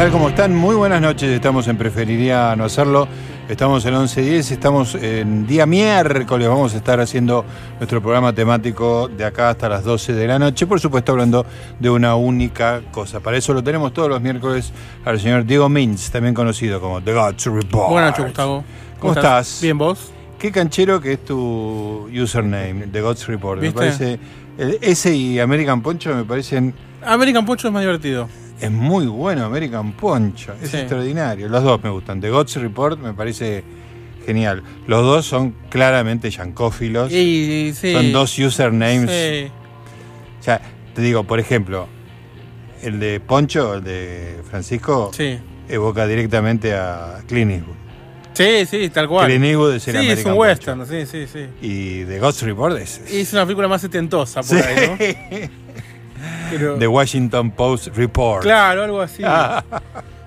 Tal? ¿Cómo están? Muy buenas noches. Estamos en Preferiría No Hacerlo. Estamos en 11.10, estamos en día miércoles. Vamos a estar haciendo nuestro programa temático de acá hasta las 12 de la noche. Por supuesto, hablando de una única cosa. Para eso lo tenemos todos los miércoles al señor Diego Mintz, también conocido como The Gods Report. Buenas noches, Gustavo. ¿Cómo estás? Bien, ¿vos? Qué canchero que es tu username, The Gods Report. ¿Viste? Me parece. el- ese y American Poncho me parecen. American Poncho es más divertido. Es muy bueno American Poncho. Es Sí. extraordinario. Los dos me gustan. The Gods Report me parece genial. Los dos son claramente yancófilos. Y, y sí. Son dos usernames. Sí. O sea, te digo, por ejemplo, el de Poncho, el de Francisco, Sí. evoca directamente a Clint Eastwood. Sí, sí, tal cual. Clint Eastwood es el sí, es un Poncho. western, sí, sí, sí. Y The Gods Report es. Y es una película más setentosa por ahí, ¿no? Pero- The Washington Post Report. claro, algo así.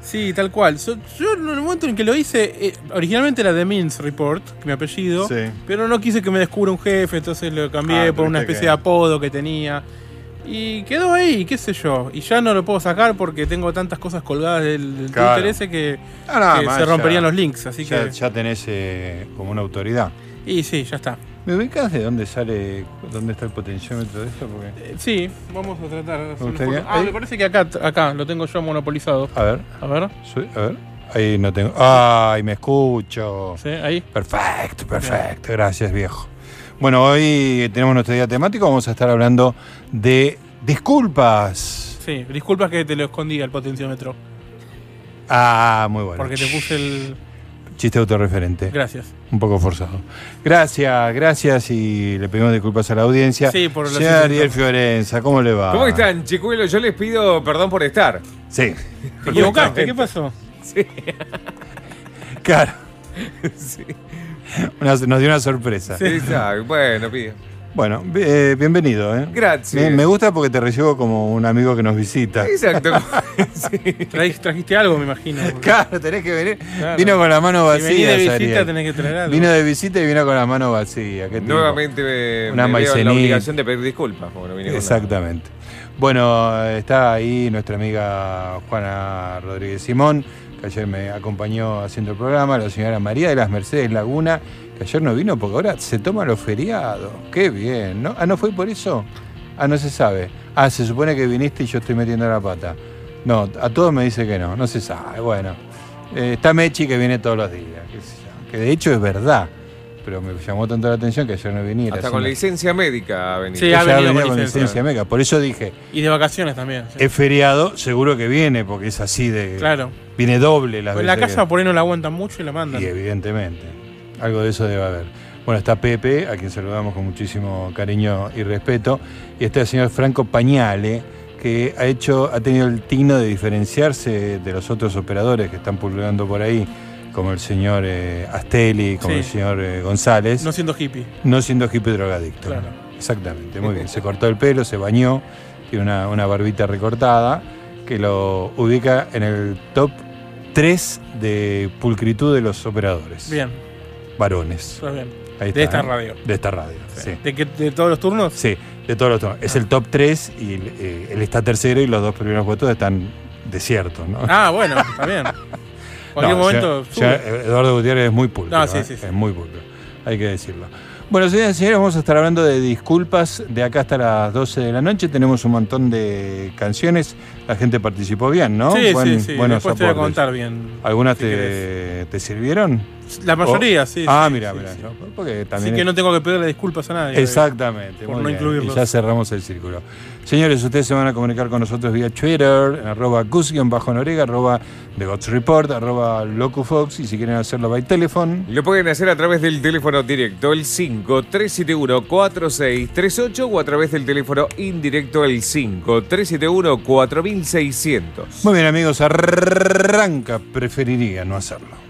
Sí, tal cual. So- yo en el momento en que lo hice, eh, originalmente era The Means Report, que mi apellido, Sí. pero no quise que me descubra un jefe, entonces lo cambié Ah, por una especie que- de apodo que tenía. Y quedó ahí, qué sé yo. Y ya no lo puedo sacar porque tengo tantas cosas colgadas del, del Claro. Twitter ese que, Ah, que se romperían ya- los links. Así ya, que. ya tenés eh, como una autoridad. Y sí, ya está. ¿Me ubicas de dónde sale, dónde está el potenciómetro de esto? Porque... Eh, sí, vamos a tratar de hacer foto. Ah, me parece que acá, acá lo tengo yo monopolizado. A ver, A ver, a ver. Ahí no tengo. ¡Ay, me escucho! ¿sí? Ahí. Perfecto, perfecto. Gracias, viejo. Bueno, hoy tenemos nuestro día temático. Vamos a estar hablando de disculpas. Sí, disculpas que te lo escondí al potenciómetro. Ah, muy bueno. Porque te puse el. Chiste autorreferente. Gracias. Un poco forzado. Gracias, gracias y le pedimos disculpas a la audiencia. Sí, por la Señor. Ariel Fiorenza, ¿cómo le va? ¿Cómo están, chicuelos? Yo les pido perdón por estar. Sí, ¿Te equivocaste? ¿Qué pasó? claro. Sí. Una- nos dio una sorpresa. Exacto. Bueno, pido. Bueno, eh, bienvenido. ¿eh? Gracias. Me, me gusta porque te recibo como un amigo que nos visita. Exacto. Sí. Trajiste algo, me imagino. Claro, tenés que venir. Claro. Vino con la mano Si vacía. de visita Ariel. tenés que traer algo. Vino de visita y vino con la mano vacía. Nuevamente me, Una me veo la obligación de pedir disculpas. Exactamente. Bueno, está ahí nuestra amiga Juana Rodríguez Simón, que ayer me acompañó haciendo el programa, la señora María de las Mercedes Laguna, que ayer no vino porque ahora se toma los feriados. Qué bien, ¿no? Ah, ¿no fue por eso? Ah, no se sabe. Ah, se supone que viniste y yo estoy metiendo la pata. No, a todos me dice que no, no se sabe. Bueno, Eh, está Mechi que viene todos los días, qué sé yo. que de hecho es verdad, pero me llamó tanto la atención que ayer no viniera. Hasta con me- licencia médica ha venido. Sí, ella ha venido venía con licencia. licencia médica. Por eso dije, Y de vacaciones también. sí. es feriado, seguro que viene, porque es así de. Claro. Viene doble las Pues la casa por ahí no la aguantan mucho y la mandan. Y evidentemente. Algo de eso debe haber. Bueno, está Pepe, a quien saludamos con muchísimo cariño y respeto. Y está el señor Franco Pañale, que ha hecho, ha tenido el tino de diferenciarse de los otros operadores que están pululando por ahí como el señor eh, Astelli, como Sí. el señor eh, González, No siendo hippie. no siendo hippie drogadicto. Claro. Exactamente, muy bien. Se cortó el pelo, se bañó, tiene una, una barbita recortada que lo ubica en el top 3 de pulcritud de los operadores. Bien, Varones. está bien. Ahí De está, esta ¿eh? radio. De esta radio, sí. ¿De, qué- de todos los turnos? Sí, de todos los tonos. Es el top 3 y eh, él está tercero y los dos primeros puestos están desiertos, ¿no? Ah, bueno, está bien. Cualquier No, momento. ya- sube. ya Eduardo Gutiérrez es muy pulcro. No, sí, ¿eh? sí, sí. Es muy pulcro. Hay que decirlo. Bueno, señoras y señores, vamos a estar hablando de disculpas de acá hasta las 12 de la noche. Tenemos un montón de canciones. La gente participó bien, ¿no? sí, Buen- sí, sí. Después te voy a aportes. contar bien. ¿Algunas si te, te sirvieron? La mayoría, sí. Ah, sí, mira, sí, mira. sí. Porque Así también que no tengo que pedirle disculpas a nadie. Exactamente. por no bien. incluirlos. Y ya cerramos el círculo. Señores, ustedes se van a comunicar con nosotros vía Twitter, arroba Gus-Norega, arroba The Gods Report, arroba LocuFox, y si quieren hacerlo by telephone. Lo pueden hacer a través del teléfono directo, el 5-371-4638 o a través del teléfono indirecto, el 5-371-4600. Muy bien, amigos, arranca. Preferiría no hacerlo.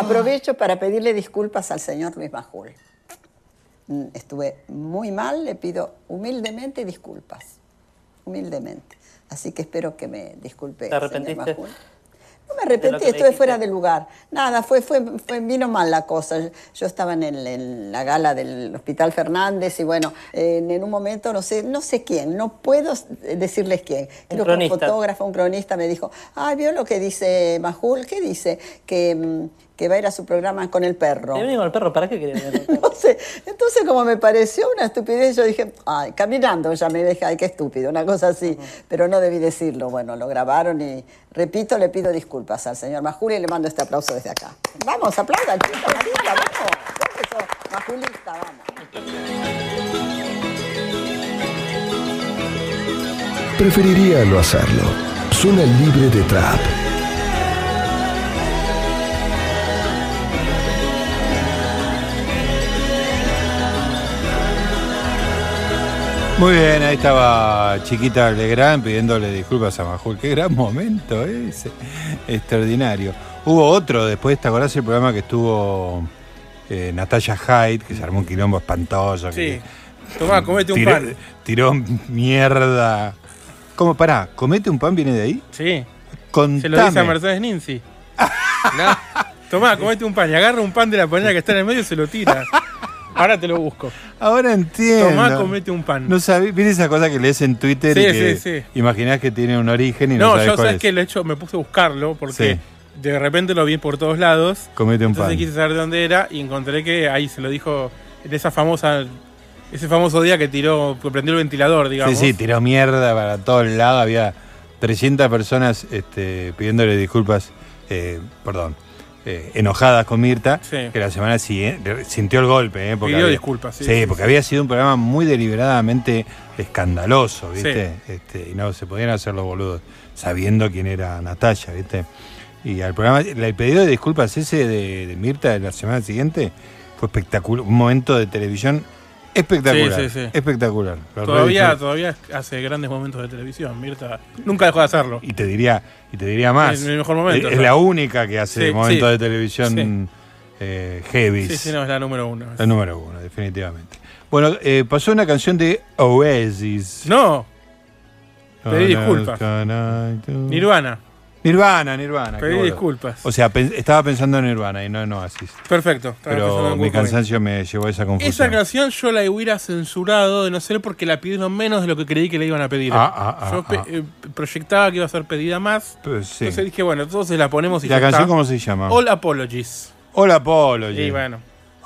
Aprovecho para pedirle disculpas al señor Luis Majul. Mm, Estuve muy mal, le pido humildemente disculpas. Humildemente. Así que espero que me disculpe. ¿Te señor arrepentiste? Majul. No me arrepentí, estuve fuera de lugar. Nada, fue, fue, fue- vino mal la cosa. Yo estaba en, el- en la gala del Hospital Fernández y bueno, en, en un momento no sé, no sé quién, no puedo decirles quién. Creo que un fotógrafo, un cronista me dijo, ay, ¿vio lo que dice Majul? ¿Qué dice? Que, mm, que va a ir a su programa con el perro. Te con el perro, ¿para qué querés venir con el perro? No sé. Entonces, como me pareció una estupidez, yo dije, ay, caminando ya me dije, ay, qué estúpido, una cosa así. Pero no debí decirlo. Bueno, lo grabaron y, repito, le pido disculpas al señor Majul y le mando este aplauso desde acá. Vamos, aplaudan, chica, Marita, vamos. Majulista, vamos. Preferiría no hacerlo. Zona libre de trap. Muy bien, ahí estaba Chiquita Legrand pidiéndole disculpas a Majul. Qué gran momento ese. Extraordinario. Hubo otro después, ¿te acordás el programa que estuvo eh, Natalia Hyde, que se armó un quilombo espantoso? Sí. que Tomá, comete un tiró, pan. tiró mierda. ¿Cómo? Pará, ¿comete un pan viene de ahí? Sí. Contame. Se lo dice a Mercedes Ninzi. No, Tomá, comete un pan y agarra un pan de la panera que está en el medio y se lo tira. Ahora te lo busco. Ahora entiendo. Tomá, comete un pan. No sabés, ¿viste esa cosa que lees en Twitter Sí, y que sí, sí. imaginás que tiene un origen y no, No, sabes yo cuál sabes es? que lo he hecho, me puse a buscarlo porque Sí. de repente lo vi por todos lados. Comete un Entonces pan. quise saber de dónde era y encontré que ahí se lo dijo en esa famosa, ese famoso día que tiró, que prendió el ventilador, digamos. Sí, sí, tiró mierda para todos lados. Había 300 personas este, pidiéndole disculpas, eh, perdón, eh, enojadas con Mirta, Sí. que la semana siguiente sintió el golpe. Eh, porque Pidió había- disculpas, sí, Sí, sí, porque había sido un programa muy deliberadamente escandaloso, ¿viste? Este, y no se podían hacer los boludos sabiendo quién era Natalia, ¿viste? Y al programa, el pedido de disculpas ese de, de Mirta de la semana siguiente fue espectacular, un momento de televisión espectacular. Sí, sí, sí. Espectacular. Todavía, todavía hace grandes momentos de televisión. Mirta nunca dejó de hacerlo. Y te diría, y te diría más. Mejor momento, Es, la única que hace momentos de televisión eh, heavy. Sí, sí, no, es la número uno. La número uno, definitivamente. Bueno, eh, pasó una canción de Oasis. No, pedí disculpas. Nirvana. Nirvana. Nirvana, Pedí disculpas. O sea, pen- estaba pensando en Nirvana y no en Oasis. Perfecto. Pero en mi cansancio me llevó a esa confusión. Esa canción yo la hubiera censurado de no ser porque la pidieron menos de lo que creí que le iban a pedir. Ah, ah, ah, yo pe- ah. eh, proyectaba que iba a ser pedida más. Pues sí. Entonces dije, bueno, entonces la ponemos y ¿La ya canción está. cómo se llama? All Apologies. Hola, Apology. Y bueno,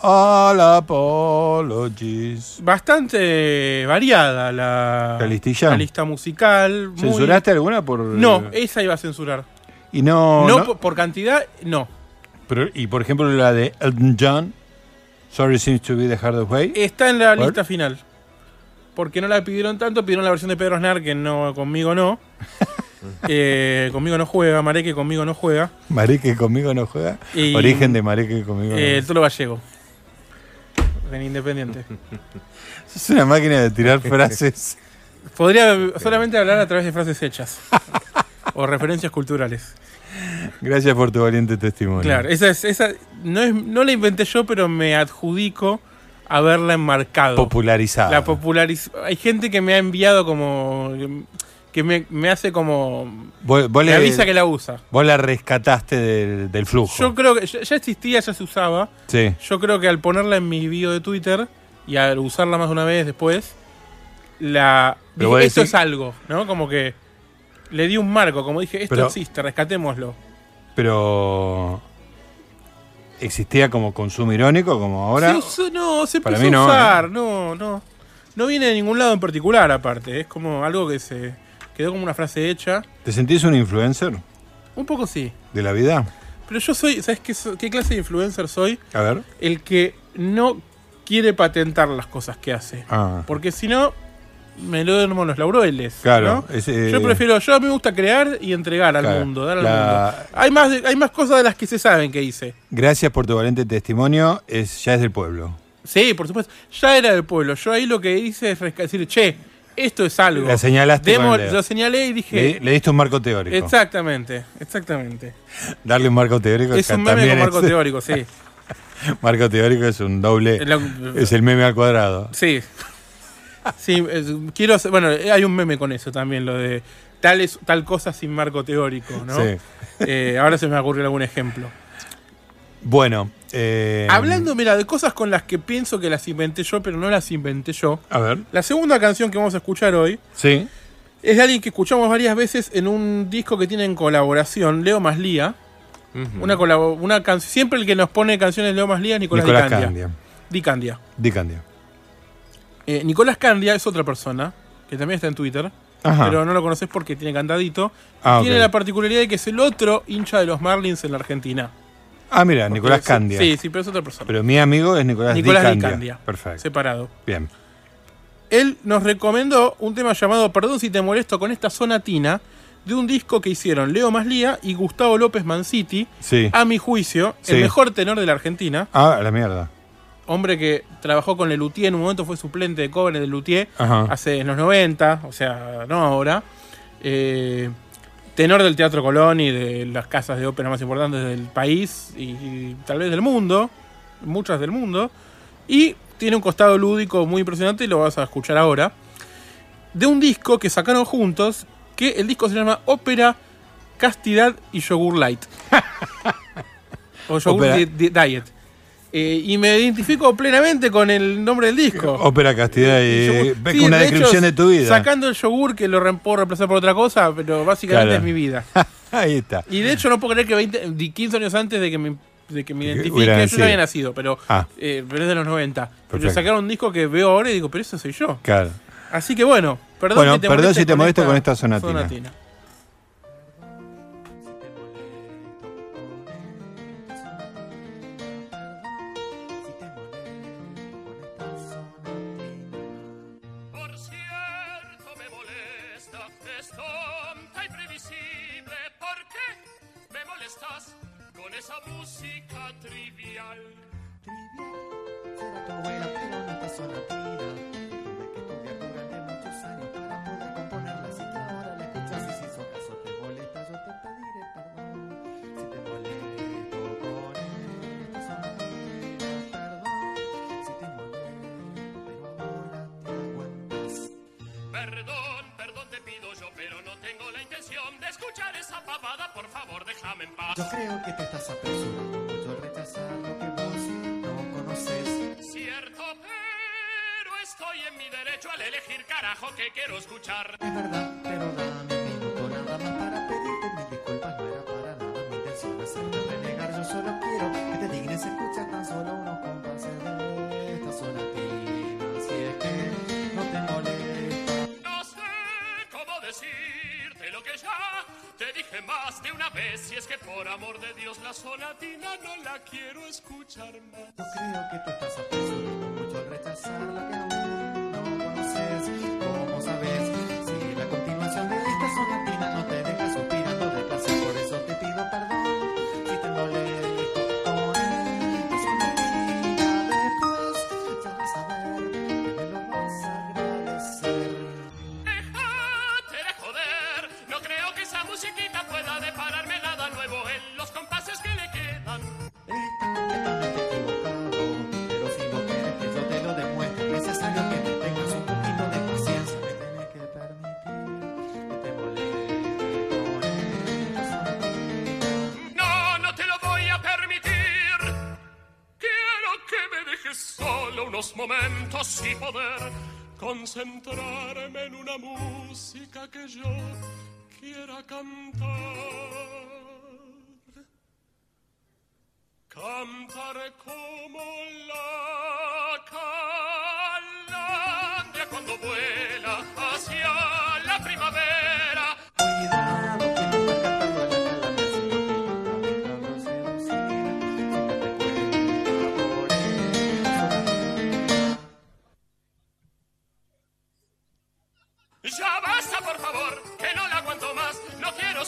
All Apologies. bastante variada la, ¿La listilla? la lista musical. muy- ¿Censuraste alguna por.? No, esa iba a censurar. Y no. no, no- Por, por cantidad, no. pero- y por ejemplo, la de Elton John. Sorry seems to be the hardest way. Está en la lista final. Porque no la pidieron tanto, pidieron la versión de Pedro Aznar, que no, conmigo no. Eh, conmigo no juega, Mareque conmigo no juega. Mareque conmigo no juega. Y- Origen de Mareque conmigo Eh, el no Tolo Gallego. En Independiente. Es una máquina de tirar frases. Podría solamente hablar a través de frases hechas. o referencias culturales. Gracias por tu valiente testimonio. Claro, esa es, esa no es, no la inventé yo, pero me adjudico haberla enmarcado. Popularizada. La populariz Hay gente que me ha enviado como. Que me, me hace como. Vos, vos Me le- avisa que la usa. vos la rescataste del, del flujo. Yo creo que ya, ya existía, ya se usaba. sí. Yo creo que al ponerla en mi video de Twitter y al usarla más de una vez después, la. Pero Dije, esto decís- es algo, ¿no? Como que le di un marco, como dije, esto Pero- existe, rescatémoslo. Pero. ¿Existía como consumo irónico como ahora? Se usó- no, se Para empezó mí a usar, ¿eh? no, no. No viene de ningún lado en particular, aparte. Es como algo que se quedó como una frase hecha. ¿Te sentís un influencer Un poco sí. de la vida? Pero yo soy, ¿sabes qué, qué clase de influencer soy? A ver. El que no quiere patentar las cosas que hace. Ah. Porque si no, me lo duermo los laureles. Claro, ¿no? es, eh, Yo prefiero, yo a mí me gusta crear y entregar al Claro, mundo, dar al la- mundo. Hay más, hay más cosas de las que se saben que hice. Gracias por tu valiente testimonio. Es, ya es del pueblo. Sí, por supuesto. Ya era del pueblo. Yo ahí lo que hice es decir, che, esto es algo. La señalaste Demo- lo señalé y dije. Le, le diste un marco teórico. Exactamente, exactamente. Darle un marco teórico Es un meme con marco es- teórico, sí. Marco teórico es un doble. Es el meme al cuadrado. Sí. Sí, es- quiero bueno, hay un meme con eso también, lo de tal, es, tal cosa sin marco teórico, ¿no? Sí. Eh, ahora se me ocurrió algún ejemplo. Bueno. Eh, Hablando, mira, de cosas con las que pienso que las inventé yo, pero no las inventé yo. A ver. La segunda canción que vamos a escuchar hoy Sí. es de alguien que escuchamos varias veces en un disco que tiene en colaboración, Leo Maslía. Colabo- una can- Siempre el que nos pone canciones Leo Maslía es Nicolás, Nicolás Di Candia. Candia. Di Candia. Di Candia. Eh, Nicolás Candia es otra persona que también está en Twitter, Ajá. pero no lo conoces porque tiene cantadito. Ah, tiene la particularidad de que es el otro hincha de los Marlins en la Argentina. Ah, mira, Nicolás Candia. Sí, sí, pero es otra persona. Pero mi amigo es Nicolás, Nicolás Di Di Candia. Candia. Perfecto. Separado. Bien. Él nos recomendó un tema llamado Perdón si te molesto con esta sonatina de un disco que hicieron Leo Maslía y Gustavo López Manciti. Sí. A mi juicio, Sí. el mejor tenor de la Argentina. Ah, la mierda. Hombre que trabajó con Lelutier, en un momento fue suplente de cobre de Lelutier, hace en los 90, o sea, no ahora. Eh, tenor del Teatro Colón y de las casas de ópera más importantes del país y, y tal vez del mundo, muchas del mundo. Y tiene un costado lúdico muy impresionante y lo vas a escuchar ahora. De un disco que sacaron juntos, que el disco se llama Ópera, Castidad y Yogur Light. o Yogur Diet. Eh, y me identifico plenamente con el nombre del disco. Ópera Castidad y ves Sí, una de hecho, descripción de tu vida. Sacando el yogur que lo re- puedo reemplazar por otra cosa, pero básicamente Claro. es mi vida. Ahí está. Y de hecho no puedo creer que 20, di- 15 años antes de que me, de que me Que identifique, yo no había nacido, pero, Ah. eh, pero es de los 90. Pero sacaron un disco que veo ahora y digo, pero eso soy yo. Claro. Así que bueno, perdón, Bueno, que te perdón si te molesto con esta sonatina. Por escuchar más. Yo concentrarme en una música que yo quiera cantar. Cantaré como la calandria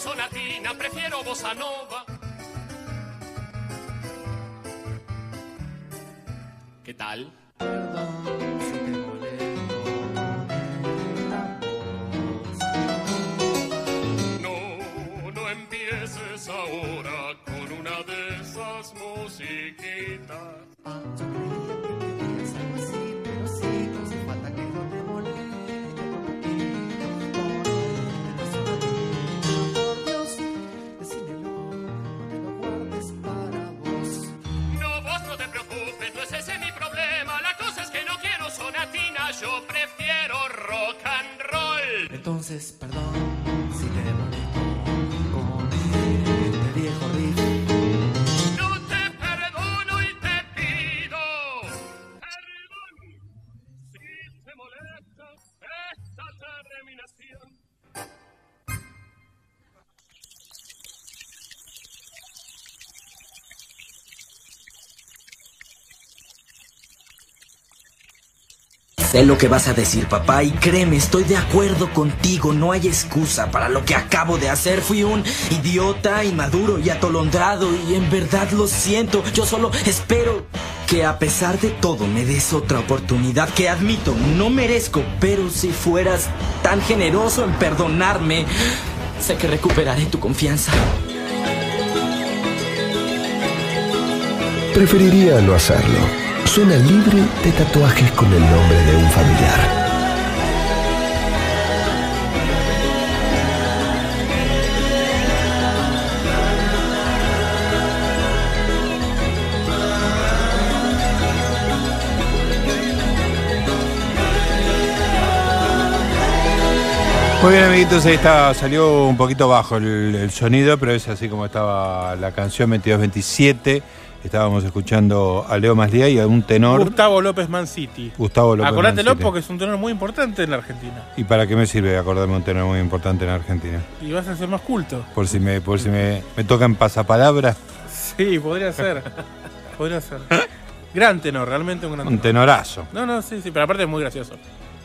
sonatina, prefiero bossa nova. ¿Qué tal? No, no empieces ahora con una de esas musiquitas. Sé lo que vas a decir, papá, y créeme, estoy de acuerdo contigo. No hay excusa para lo que acabo de hacer. Fui un idiota, inmaduro y atolondrado, y en verdad lo siento. Yo solo espero que a pesar de todo me des otra oportunidad que admito no merezco, pero si fueras tan generoso en perdonarme, sé que recuperaré tu confianza. Preferiría no hacerlo. Zona libre de tatuajes con el nombre de un familiar. Muy bien, amiguitos, ahí está, salió un poquito bajo el, el sonido, pero es así como estaba la canción 2227. Estábamos escuchando a Leo Maslía y a un tenor, Gustavo López Man City. Gustavo López. Acordátelo Mancini. porque es un tenor muy importante en la Argentina. ¿Y para qué me sirve acordarme un tenor muy importante en Argentina? Y vas a ser más culto. Por si me, por si me, me tocan pasapalabra, Sí, podría ser. podría ser. Gran tenor, realmente un gran un tenor. tenorazo. No, no, sí, sí, pero aparte es muy gracioso.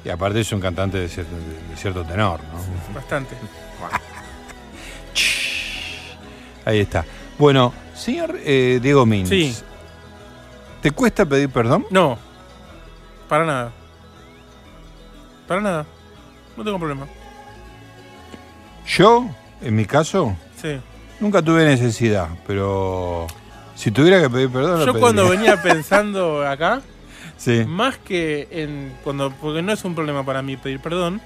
Y aparte es un cantante de cierto, de cierto tenor, ¿no? Bastante. Ahí está. Bueno, señor eh, Diego Mins, Sí. ¿te cuesta pedir perdón? No. Para nada. Para nada. No tengo problema. Yo, en mi caso, Sí. nunca tuve necesidad, pero si tuviera que pedir perdón, lo Yo cuando venía pensando acá, Sí. más que en cuando porque no es un problema para mí pedir perdón,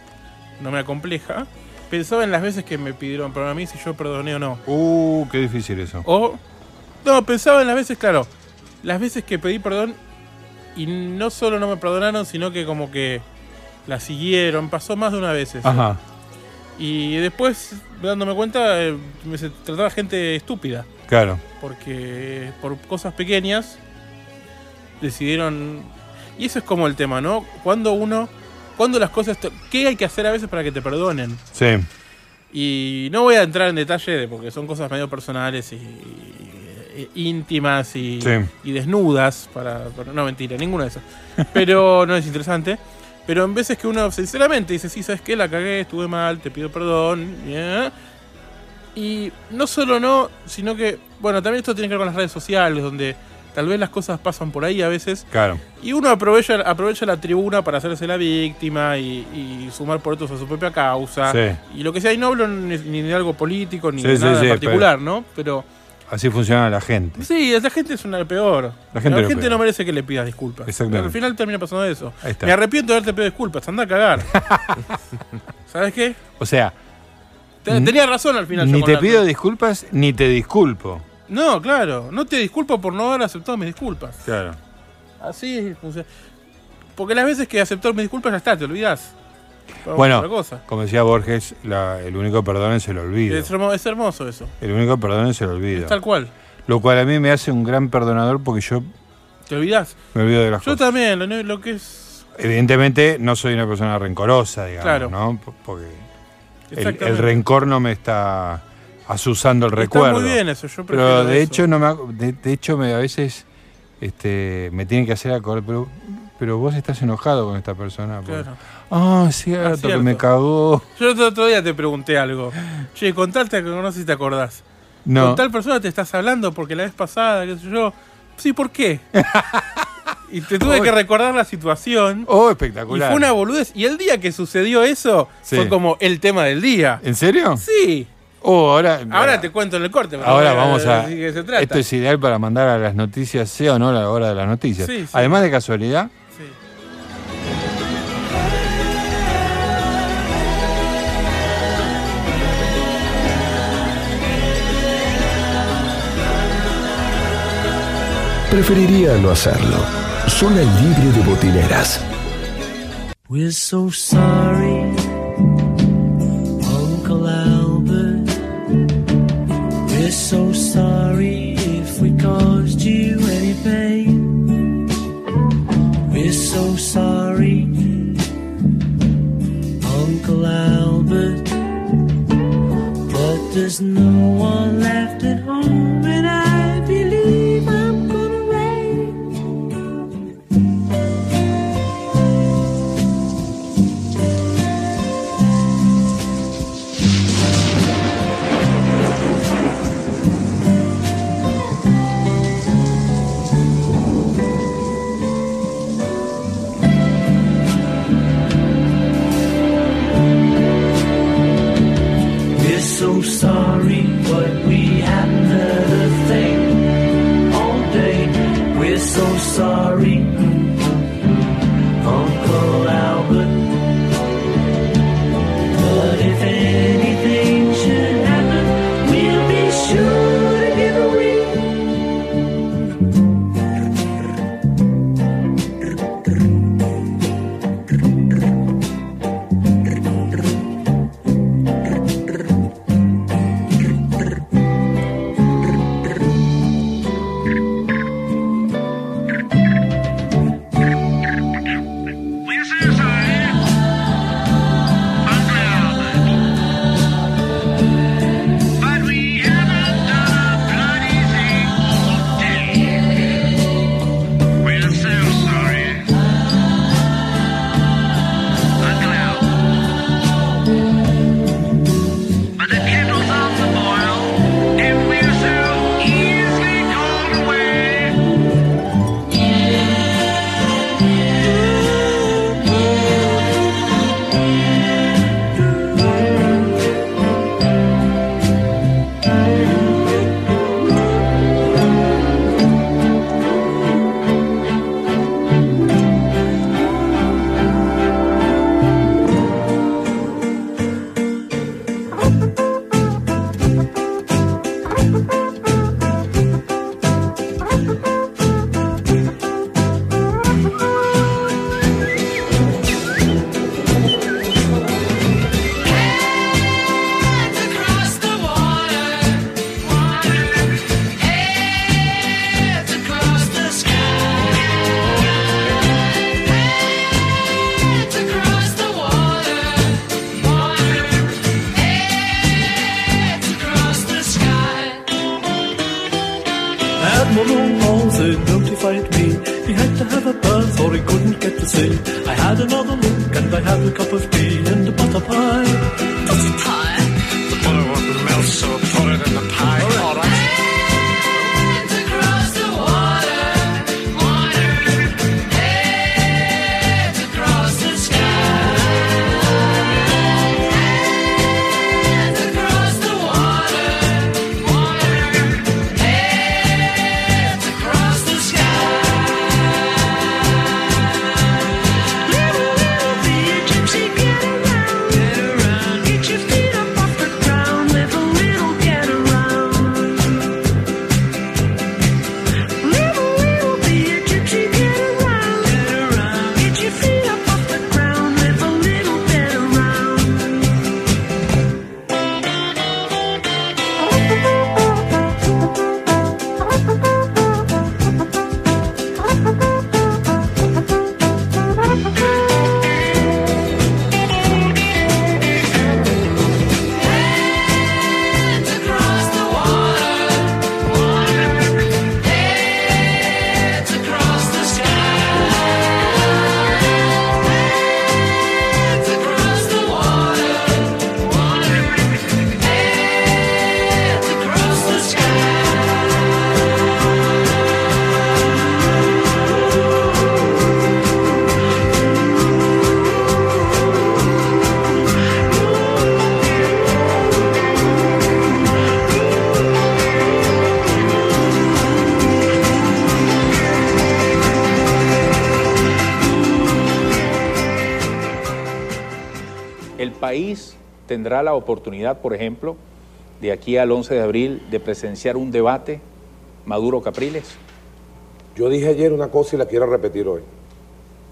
no me acompleja. Pensaba en las veces que me pidieron perdón a mí si yo perdoné o no. Uh, qué difícil eso. O no, pensaba en las veces, claro, las veces que pedí perdón y no solo no me perdonaron, sino que como que la siguieron, pasó más de una vez eso. Ajá. Y después, dándome cuenta, eh, me se trataba gente estúpida. Claro. Porque por cosas pequeñas decidieron. Y eso es como el tema, ¿no? Cuando uno. Cuando las cosas. ¿Qué hay que hacer a veces para que te perdonen? Sí. Y no voy a entrar en detalle de- porque son cosas medio personales y, y- íntimas y, Sí. y desnudas. Para, para- no, mentira, ninguna de esas. Pero no es interesante. Pero en veces que uno sinceramente dice, sí, ¿sabes qué? La cagué, estuve mal, te pido perdón. ya". Y no solo no, sino que, bueno, también esto tiene que ver con las redes sociales, donde tal vez las cosas pasan por ahí a veces. Claro. Y uno aprovecha, aprovecha la tribuna para hacerse la víctima y, y sumar por otros a su propia causa. Sí. Y lo que sea, y no hablo ni, ni de algo político ni Sí, de nada sí, particular, ¿no? Pero Así funciona la gente. sí, esa gente es una peor. La gente lo peor. no merece que le pidas disculpas. Exactamente. Al final termina pasando eso. Ahí está. Me arrepiento de haberte pedido disculpas, anda a cagar. ¿Sabes qué? O sea, Te- Tenía razón al final. ni te la- pido disculpas, ni te disculpo. No, claro. No te disculpo por no haber aceptado mis disculpas. Claro. Así funciona. Porque las veces que aceptó mis disculpas ya está, te olvidás. Bueno, otra cosa. como decía Borges, la- el único perdón es el olvido. Es, hermo- es hermoso eso. El único perdón es el olvido. Es tal cual. Lo cual a mí me hace un gran perdonador porque yo ¿Te olvidás? me olvido de las Yo cosas. también, lo, lo que es. Evidentemente no soy una persona rencorosa, digamos, Claro. ¿no? Porque el, rencor no me está asusando el Está recuerdo. muy bien eso, yo Pero de eso. hecho no me de, de hecho me a veces este me tienen que hacer acordar, pero pero vos estás enojado con esta persona. Claro. Ah, oh, cierto, ah, cierto, que me cagó. Yo el otro día te pregunté algo. Che, contarte que conoces y te acordás. No. Con tal persona te estás hablando porque la vez pasada, qué sé yo. Sí, ¿por qué? y te tuve que recordar la situación. Oh, espectacular. Y fue una boludez. Y el día que sucedió eso fue como el tema del día. ¿En serio? Sí. Oh, ahora, ahora, te cuento en el corte. Ahora vamos a. Esto es ideal para mandar a las noticias, sea o no a la hora de las noticias. Sí. Además de casualidad, Preferiría no hacerlo. Zona libre de botineras. We're so sorry, Uncle Albert. We're so sorry if we caused you any pain. We're so sorry, Uncle Albert. But there's no one left. País tendrá la oportunidad, por ejemplo, de aquí al 11 de abril, de presenciar un debate Maduro-Capriles? Yo dije ayer una cosa y la quiero repetir hoy.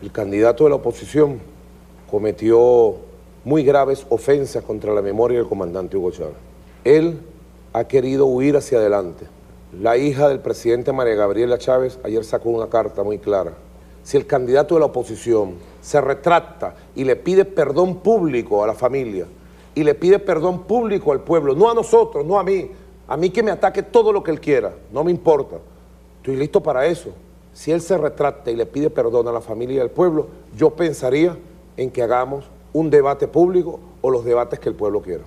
El candidato de la oposición cometió muy graves ofensas contra la memoria del comandante Hugo Chávez. Él ha querido huir hacia adelante. La hija del presidente María Gabriela Chávez ayer sacó una carta muy clara. Si el candidato de la oposición se retracta y le pide perdón público a la familia y le pide perdón público al pueblo, no a nosotros, no a mí, a mí que me ataque todo lo que él quiera, no me importa. Estoy listo para eso. Si él se retracta y le pide perdón a la familia y al pueblo, yo pensaría en que hagamos un debate público o los debates que el pueblo quiera.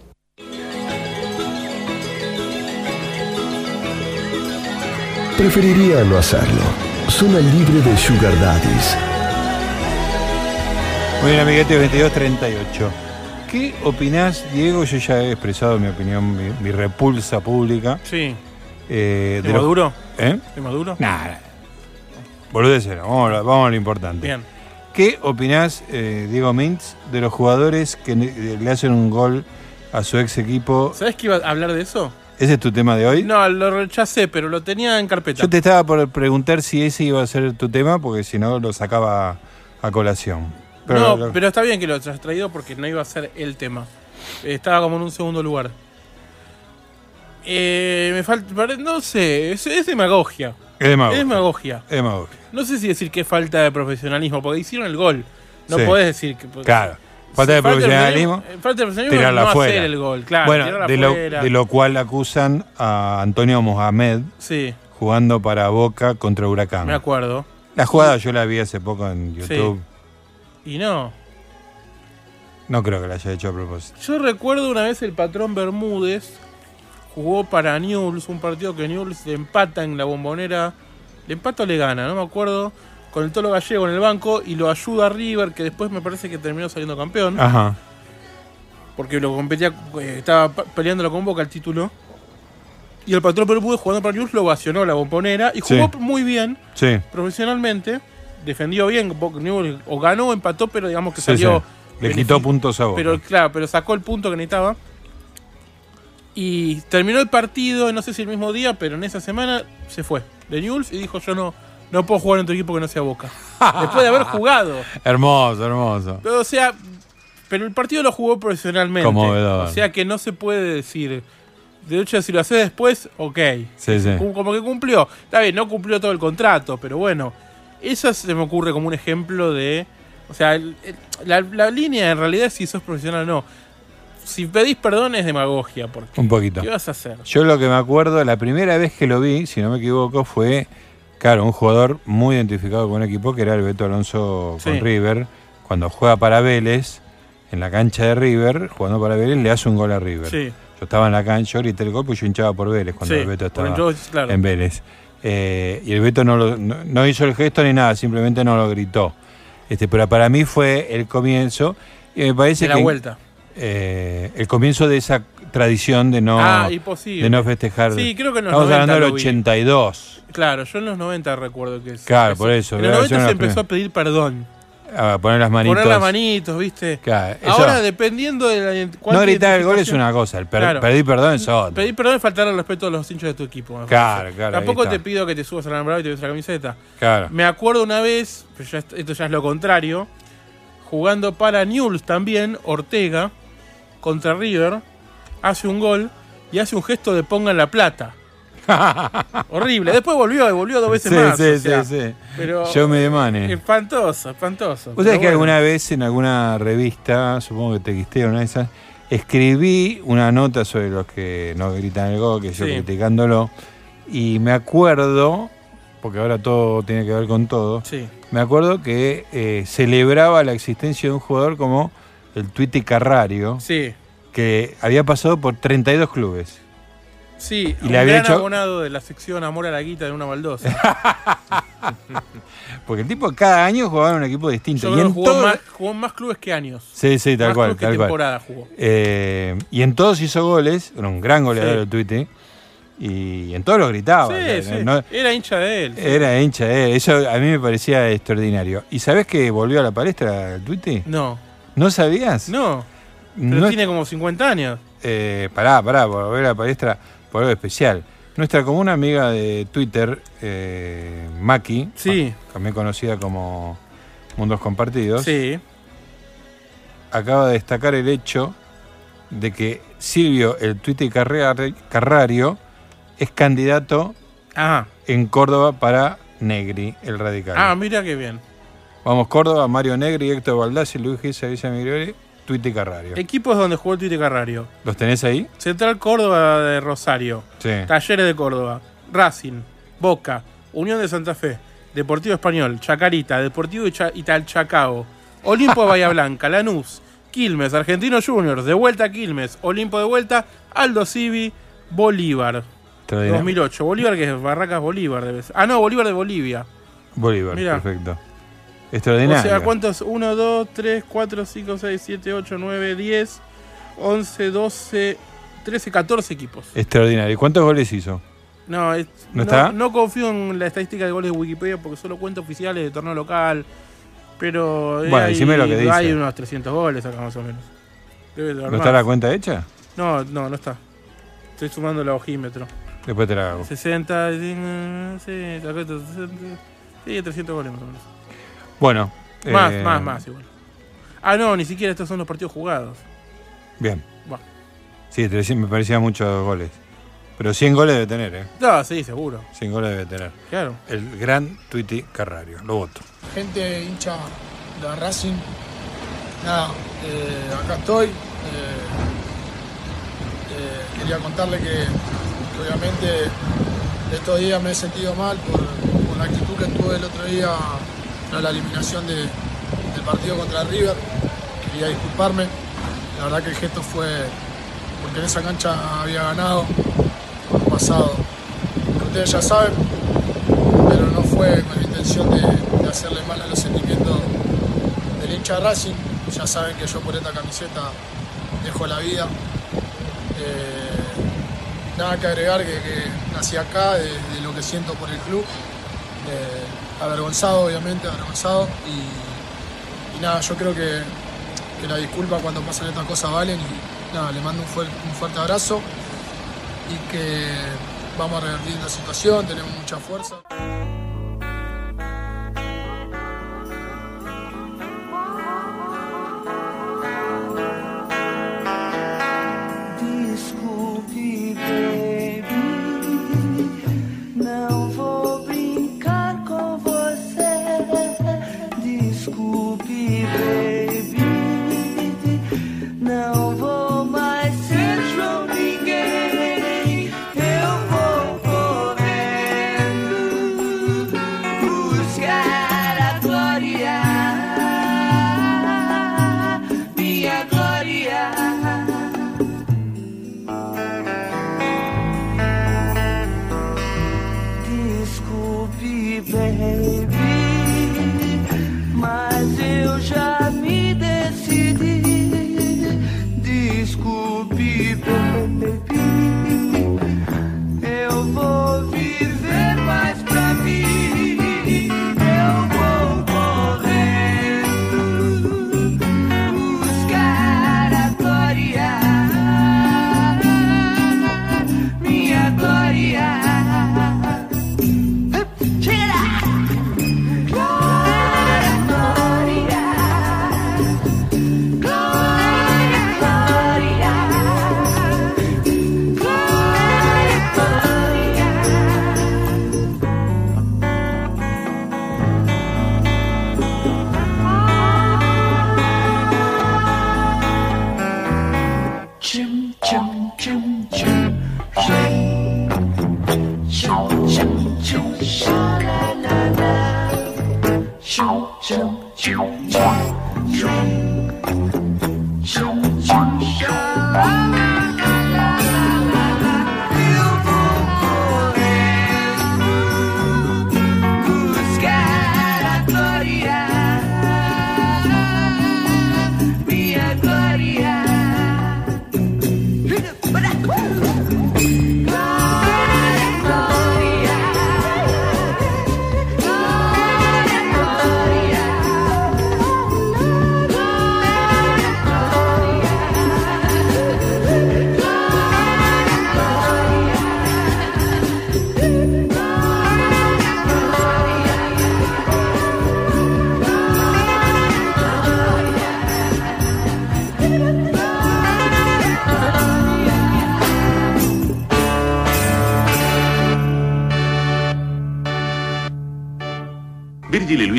Preferiría no hacerlo. Zona libre de Sugar Daddies. Muy bien, amiguete 2238. ¿Qué opinás, Diego? Yo ya he expresado mi opinión, mi, mi repulsa pública. Sí. Eh, ¿De los- Maduro? ¿Eh? ¿De Maduro? Nada. No, vamos, a lo- vamos a lo importante. Bien. ¿Qué opinás, eh, Diego Mintz, de los jugadores que le hacen un gol a su ex equipo? ¿Sabes que iba a hablar de eso? ¿Ese es tu tema de hoy? No, lo rechacé, pero lo tenía en carpeta. Yo te estaba por preguntar si ese iba a ser tu tema, porque si no lo sacaba a colación. Pero no, lo- pero está bien que lo hayas traído porque no iba a ser el tema. Estaba como en un segundo lugar. Eh, me falta. No sé, es, es demagogia. Es demagogia. Es demagogia. Es demagogia. No sé si decir que falta de profesionalismo, porque hicieron el gol. No Sí. podés decir que. pues, Claro. Falta de profesionalismo. eh, Falta de profesionalismo Tirarla no afuera. hacer el gol, claro. bueno, de lo, de lo cual acusan a Antonio Mohamed Sí, jugando para Boca contra Huracán. me acuerdo. La jugada yo la vi hace poco en YouTube. Y no. No creo que la haya hecho a propósito. Yo recuerdo una vez el patrón Bermúdez jugó para Newell's, un partido que Newell's le empata en la bombonera. Le empata o le gana, no me acuerdo. Con el Tolo Gallego en el banco y lo ayuda a River, que después me parece que terminó saliendo campeón. Ajá. Porque lo competía, eh, estaba peleándolo con Boca el título. Y el patrón Bermúdez jugando para Newell's lo ovacionó la bombonera y jugó Sí. muy bien, Sí. profesionalmente. Defendió bien, o ganó o empató, pero digamos que Sí, salió. Le quitó puntos a Boca. Pero claro, pero sacó el punto que necesitaba. Y terminó el partido, no sé si el mismo día, pero en esa semana se fue de Newell's y dijo yo no, no puedo jugar en otro equipo que no sea Boca. Después de haber jugado. Hermoso, hermoso. Pero, o sea, pero el partido lo jugó profesionalmente. Conmovedor. O sea que no se puede decir. De hecho, si lo hace después, ok. Sí, sí. Como que cumplió. Está bien, no cumplió todo el contrato, pero bueno. Eso se me ocurre como un ejemplo de. O sea, el- el- la, la línea en realidad es si sos profesional o no. Si pedís perdón es demagogia. Porque, Un poquito. ¿Qué vas a hacer? Yo lo que me acuerdo, la primera vez que lo vi, si no me equivoco, fue, claro, un jugador muy identificado con un equipo que era el Beto Alonso con Sí. River. Cuando juega para Vélez, en la cancha de River, jugando para Vélez, le hace un gol a River. Sí. Yo estaba en la cancha, yo grité el gol, pues yo hinchaba por Vélez cuando Sí, el Beto estaba claro. en Vélez. Eh, y el Beto no, lo- no, no hizo el gesto ni nada, simplemente no lo gritó. Este, pero para mí fue el comienzo. Y me parece De la que vuelta. eh, el comienzo de esa tradición de no, Ah, de no festejar. Sí, creo que en los Estamos 90 hablando del lo vi. 82. Claro, yo en los 90 recuerdo que. Claro, por eso, En los debe 90 ser se empezó a pedir perdón. A poner las manitos. Poner las manitos, ¿viste? Claro, Ahora, dependiendo de la no gritar el gol es una cosa, el per- Claro. pedir perdón es otra. Pedir perdón es faltar al respeto a los hinchas de tu equipo. Claro, claro, Tampoco te pido que te subas al alambrado y te des la camiseta. Claro. Me acuerdo una vez, pero ya est- esto ya es lo contrario, jugando para Newell's también, Ortega, contra River, hace un gol y hace un gesto de pongan la plata. Horrible. Después volvió y volvió dos veces Sí, más. sí, o sea, sí, sí. Pero, Yo me demane. Espantoso, espantoso. Vos sabés que alguna vez en alguna revista, supongo que te quisté una de esas, escribí una nota sobre los que no gritan el gol, que yo Sí. criticándolo, y me acuerdo, porque ahora todo tiene que ver con todo, Sí. me acuerdo que eh, celebraba la existencia de un jugador como el Tuiti Carrario, Sí. Que había pasado por 32 clubes. Sí, Y un le había gran hecho- abonado de la sección Amor a la Guita de una baldosa. Porque el tipo cada año jugaba en un equipo distinto. Yo y en jugó, todo- más, jugó más clubes que años. Sí, sí, tal Más cual. que tal cual. temporada jugó. Eh, y en todos hizo goles, era un gran goleador Sí. el Tuiti. Y en todos lo gritaba. Sí, o sea, sí. no- Era hincha de él. sí. era hincha de él. Eso a mí me parecía extraordinario. ¿Y sabés que volvió a la palestra el Tuiti? No. ¿No sabías? No. Pero No tiene como 50 años. Eh, pará, pará, por volver a la palestra por algo especial. Nuestra común amiga de Twitter, eh, Maki, Sí. también conocida como Mundos Compartidos, Sí. acaba de destacar el hecho de que Silvio, el Twitter Carrari- Carrario, es candidato Ah. en Córdoba para Negri, el radical. Ah, mira qué bien. Vamos, Córdoba, Mario Negri, Héctor Baldassi, Luis Gisa, Villa Migliori, Twitter Carrario. Equipos donde jugó el Tite Carrario. ¿Los tenés ahí? Central Córdoba de Rosario. Sí. Talleres de Córdoba. Racing. Boca. Unión de Santa Fe. Deportivo Español. Chacarita. Deportivo Italchacao. Olimpo de Bahía Blanca. Lanús. Quilmes. Argentinos Juniors. De vuelta a Quilmes. Olimpo de vuelta. Aldo Civi. Bolívar. Extraordinario. 2008. Bolívar que es Barracas Bolívar. debe ser. Ah, no, Bolívar de Bolivia. Bolívar, Mira. perfecto. Extraordinario. O sea, ¿cuántos? 1, 2, 3, 4, 5, 6, 7, 8, 9, 10, 11, 12, 13, 14 equipos. Extraordinario. ¿Y cuántos goles hizo? No, es- ¿No no, está? no confío en la estadística de goles de Wikipedia porque solo cuenta oficiales de torneo local. Pero eh, Bueno, hay, lo que dice. hay unos 300 goles acá más o menos. Debe ¿No está la cuenta hecha? No, no, no está. Estoy sumando el ojímetro. Después te la hago. 60, eh, sí, acá está, 60, sí, 300 goles más o menos. Bueno. Más, eh, más, más igual. Ah, no, ni siquiera estos son los partidos jugados. Bien. Bueno. Sí, 300 me parecían muchos goles. Pero 100 goles debe tener, ¿eh? No, sí, seguro. 100 goles debe tener. Claro. El gran Twitty Carrario. Lo voto. gente hincha de Racing. Nada, eh, acá estoy. Eh, eh, quería contarle que, que obviamente estos días me he sentido mal por, por la actitud que tuve el otro día la eliminación de- del partido contra River. Quería disculparme. La verdad que el gesto fue porque en esa cancha había ganado un pasado. ustedes ya saben, pero no fue con la intención de, hacerle mal a los sentimientos del hincha Racing. Ya saben que yo por esta camiseta dejo la vida. Eh, nada que agregar que, que nací acá, de, lo que siento por el club. Avergonzado, obviamente, avergonzado. Y, nada, yo creo que, que la disculpa cuando pasan estas cosas valen. Y nada, le mando un, fuer- un fuerte abrazo y que vamos a revertir la situación, tenemos mucha fuerza.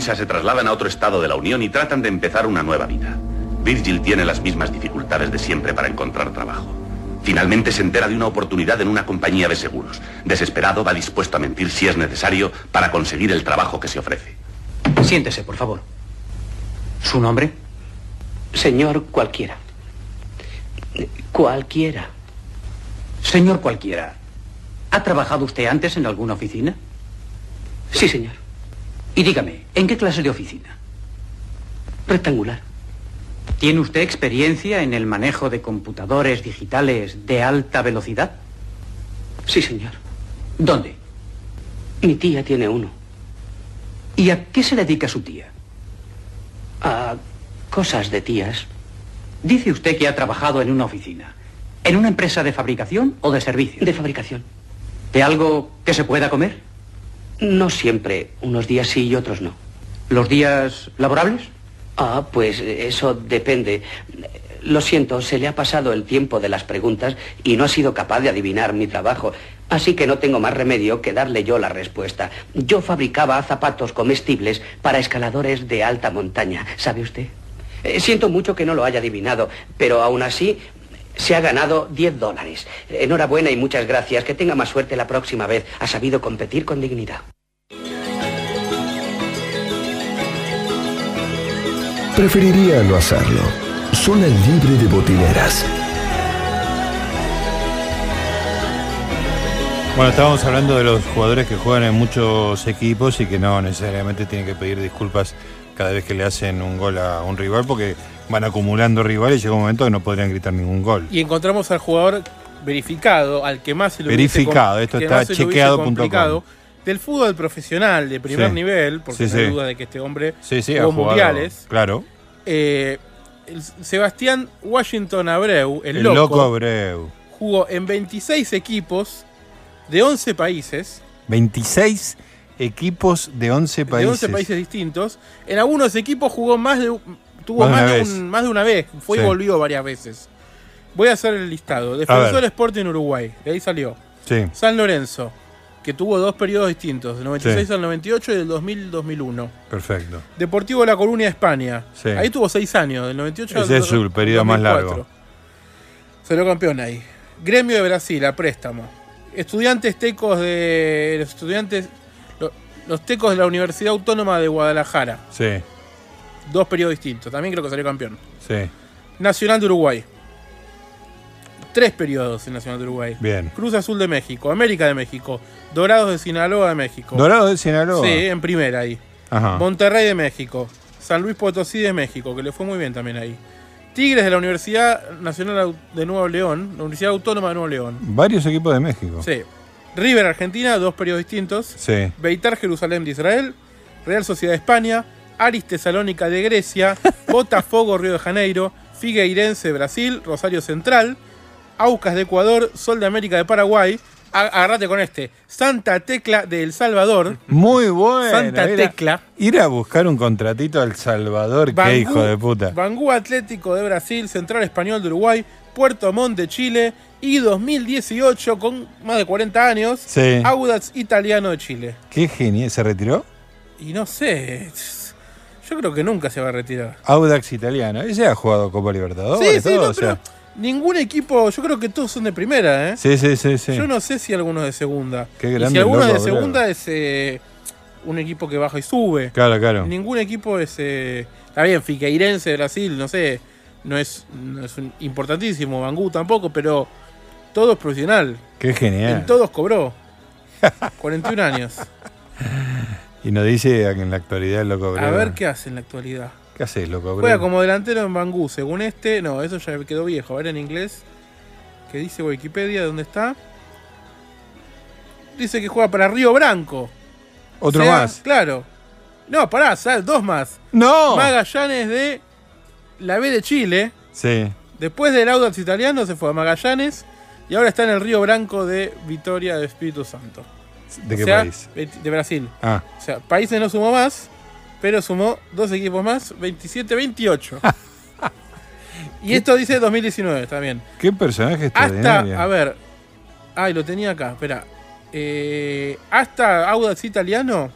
Luisa se trasladan a otro estado de la Unión y tratan de empezar una nueva vida. Virgil tiene las mismas dificultades de siempre para encontrar trabajo. Finalmente se entera de una oportunidad en una compañía de seguros. Desesperado va dispuesto a mentir si es necesario para conseguir el trabajo que se ofrece. Siéntese, por favor. ¿Su nombre? Señor cualquiera. Cualquiera. Señor cualquiera. ¿Ha trabajado usted antes en alguna oficina? Sí, señor. Y dígame, ¿en qué clase de oficina? Rectangular. ¿Tiene usted experiencia en el manejo de computadores digitales de alta velocidad? Sí, señor. ¿Dónde? Mi tía tiene uno. ¿Y a qué se dedica su tía? A cosas de tías. Dice usted que ha trabajado en una oficina. ¿En una empresa de fabricación o de servicio? De fabricación. ¿De algo que se pueda comer? No siempre. Unos días sí y otros no. ¿Los días laborables? Ah, pues eso depende. Lo siento, se le ha pasado el tiempo de las preguntas y no ha sido capaz de adivinar mi trabajo. Así que no tengo más remedio que darle yo la respuesta. Yo fabricaba zapatos comestibles para escaladores de alta montaña, ¿sabe usted? Eh, siento mucho que no lo haya adivinado, pero aún así se ha ganado 10 dólares. Enhorabuena y muchas gracias. Que tenga más suerte la próxima vez. Ha sabido competir con dignidad. Preferiría no hacerlo. Zona libre de botineras. Bueno, estábamos hablando de los jugadores que juegan en muchos equipos y que no necesariamente tienen que pedir disculpas cada vez que le hacen un gol a un rival porque van acumulando rivales y llega un momento que no podrían gritar ningún gol. Y encontramos al jugador verificado, al que más se lo Verificado, esto está hubiese chequeado.com. Del fútbol profesional de primer Sí. nivel, porque Sí, no hay duda de que este hombre jugó jugado, mundiales. Claro. Eh, Sebastián Washington Abreu, el, El, loco, loco Abreu. jugó en 26 equipos de 11 países. 26 equipos de 11 países. de 11 países distintos. En algunos equipos jugó más de tuvo Más de más, una de, vez. un- más de una vez, fue Sí. y volvió varias veces. Voy a hacer el listado. Defensor ver. Sporting Uruguay, de ahí salió. Sí. San Lorenzo, que tuvo dos periodos distintos, del 96 Sí. al 98 y del 2000 al 2001. Perfecto. Deportivo La Coruña, España. Sí. Ahí tuvo seis años, del 98 al Ese es su periodo más 2004. largo. Salió campeón ahí. Gremio de Brasil, a préstamo. Estudiantes tecos de. Los estudiantes. lo- Los tecos de la Universidad Autónoma de Guadalajara. Sí, Dos periodos distintos. También creo que salió campeón. sí. Nacional de Uruguay. Tres periodos en Nacional de Uruguay. Bien. Cruz Azul de México. América de México. Dorados de Sinaloa de México. Dorado de Sinaloa. Sí, en primera ahí. Ajá. Monterrey de México. San Luis Potosí de México, que le fue muy bien también ahí. Tigres de la Universidad Nacional de Nuevo León. La Universidad Autónoma de Nuevo León. Varios equipos de México. Sí. River Argentina, dos periodos distintos. Sí. Beitar Jerusalén de Israel, Real Sociedad de España, Aris Tesalónica de Grecia, Botafogo Río de Janeiro, Figueirense Brasil, Rosario Central, Aucas de Ecuador, Sol de América de Paraguay, agarrate con este, Santa Tecla de El Salvador, Muy bueno. Santa Tecla. Ir a buscar un contratito al Salvador, qué hijo de puta. Bangú Atlético de Brasil, Central Español de Uruguay, Puerto Montt de Chile y 2018 con más de 40 años, Sí. Audax Italiano de Chile. Qué genial. ¿Se retiró? Y no sé, yo creo que nunca se va a retirar. Audax italiano. Ese ha jugado Copa Libertadores. Sí, sí, todo, no, o sea. pero ningún equipo, yo creo que todos son de primera, ¿eh? Sí, sí, sí, sí. Yo no sé si algunos de segunda. Qué Y grande si alguno el de segunda es eh, un equipo que baja y sube. Claro, claro. Ningún equipo es. eh, está bien, Fiqueirense de Brasil, no sé. No es, no es un- importantísimo. Bangú tampoco, pero todo es profesional. Qué genial. En todos cobró. 41 años. Y nos dice en la actualidad el loco A ver qué hace en la actualidad. ¿Qué haces, loco Abreu? Juega como delantero en Bangú, según este. No, eso ya quedó viejo. A ver en inglés. ¿Qué dice Wikipedia? ¿Dónde está? Dice que juega para Río Branco. Otro O sea, más. Claro. No, pará, ¿sabes? dos más. ¡No! Magallanes de la B de Chile. Sí. Después del Audax italiano se fue a Magallanes. Y ahora está en el Río Branco de Vitoria de Espíritu Santo. ¿De O qué sea, país? De Brasil. Ah. O sea, países no sumó más, pero sumó dos equipos más, 27-28. y esto dice 2019, está bien. Qué personaje Hasta, a ver, ay, lo tenía acá, espera. Eh, hasta Audax Italiano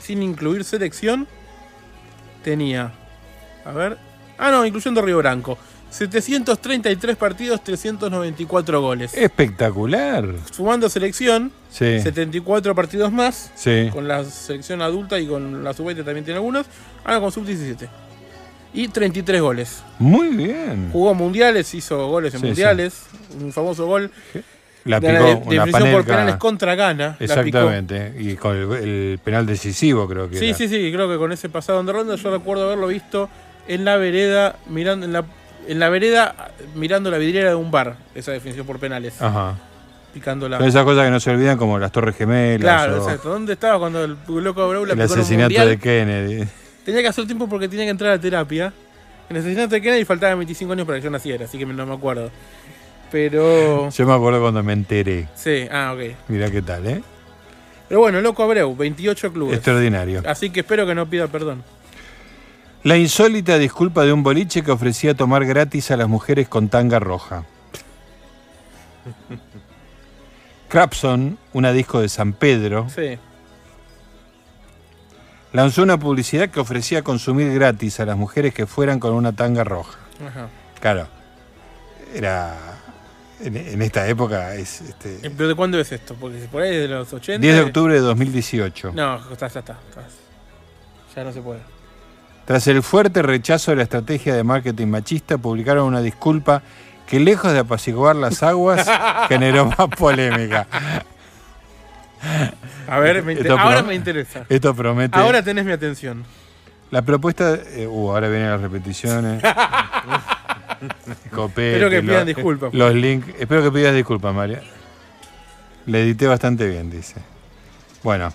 sin incluir selección, tenía. A ver. Ah, no, incluyendo Río Branco. 733 partidos, 394 goles. Espectacular. Sumando selección, Sí. 74 partidos más. Sí. Con la selección adulta y con la sub-20 también tiene algunos. Ahora con sub-17. Y 33 goles. Muy bien. Jugó mundiales, hizo goles en Sí, mundiales. Un famoso gol. La picó de- una definición por penales contra Ghana. Exactamente. Y con el, el penal decisivo, creo que Sí, era. sí, sí, creo que con ese pasado de ronda yo recuerdo haberlo visto en la vereda, mirando en la, en la vereda mirando la vidriera de un bar, esa definición por penales. Ajá. Picando la. Esas cosas que no se olvidan, como las Torres Gemelas. Claro, o exacto. ¿Dónde estaba cuando el loco Abreu la el asesinato de Kennedy. Tenía que hacer tiempo porque tenía que entrar a terapia. En el asesinato de Kennedy faltaban 25 años para que yo naciera, así que no me acuerdo. Pero. Yo me acuerdo cuando me enteré. Sí, ah, ok. Mirá qué tal, ¿eh? Pero bueno, loco Abreu, 28 clubes. Extraordinario. Así que espero que no pida perdón. La insólita disculpa de un boliche que ofrecía tomar gratis a las mujeres con tanga roja. Crapson, una disco de San Pedro, Sí. lanzó una publicidad que ofrecía consumir gratis a las mujeres que fueran con una tanga roja. Ajá. Claro, era. En, en esta época es. Este, Eh, ¿Pero de cuándo es esto? Porque si por ahí es de los 80. 10 de octubre de 2018. No, está, ya está. está. Ya no se puede. Tras el fuerte rechazo de la estrategia de marketing machista, publicaron una disculpa que lejos de apaciguar las aguas, generó más polémica. A ver, me inter- Esto ahora me interesa. Esto promete. Ahora tenés mi atención. La propuesta. eh, uh, ahora vienen las repeticiones. Copete, Espero que pidan disculpas. Los links. Espero que pidas disculpas, María. Le edité bastante bien, dice. Bueno,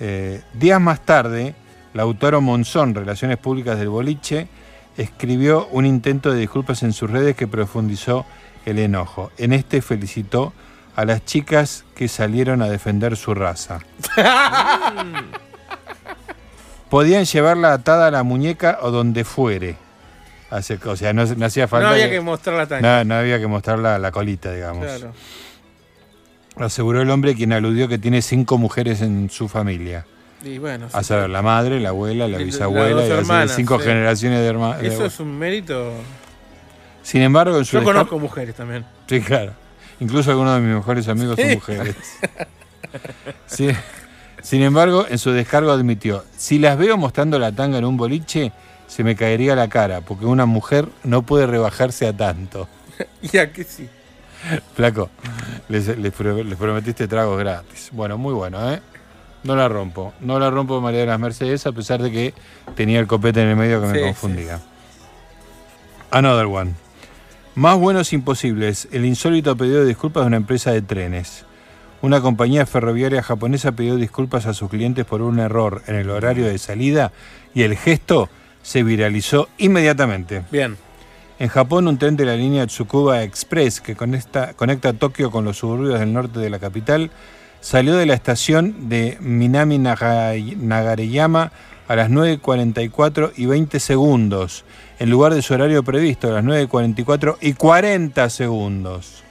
eh, días más tarde, Lautaro Monzón, Relaciones Públicas del Boliche, escribió un intento de disculpas en sus redes que profundizó el enojo. En este felicitó a las chicas que salieron a defender su raza. Podían llevarla atada a la muñeca o donde fuere. O sea, no, no hacía falta. No había que mostrar la tanga. No, no había que mostrar la, la colita, digamos. Claro. Aseguró el hombre quien aludió que tiene cinco mujeres en su familia. Y bueno, A sí. saber, la madre, la abuela, la bisabuela las y hermanas, cinco sí. generaciones de hermanos. Eso es un mérito. Sin embargo, en su Yo conozco mujeres también. Sí, claro. Incluso algunos de mis mejores amigos son mujeres. Sí. Sin embargo, en su descargo admitió, si las veo mostrando la tanga en un boliche, se me caería la cara, porque una mujer no puede rebajarse a tanto. y a que sí. Flaco, les, les les prometiste tragos gratis. Bueno, muy bueno, ¿eh? No la rompo. No la rompo María de las Mercedes, a pesar de que tenía el copete en el medio que me Sí, confundía. Another one. Más buenos imposibles. El insólito pedido de disculpas de una empresa de trenes. Una compañía ferroviaria japonesa pidió disculpas a sus clientes por un error en el horario de salida y el gesto se viralizó inmediatamente. Bien. En Japón, un tren de la línea Tsukuba Express que conecta, conecta Tokio con los suburbios del norte de la capital salió de la estación de Minami Naga- Nagareyama a las 9.44 y 20 segundos, en lugar de su horario previsto, a las 9.44 y 40 segundos.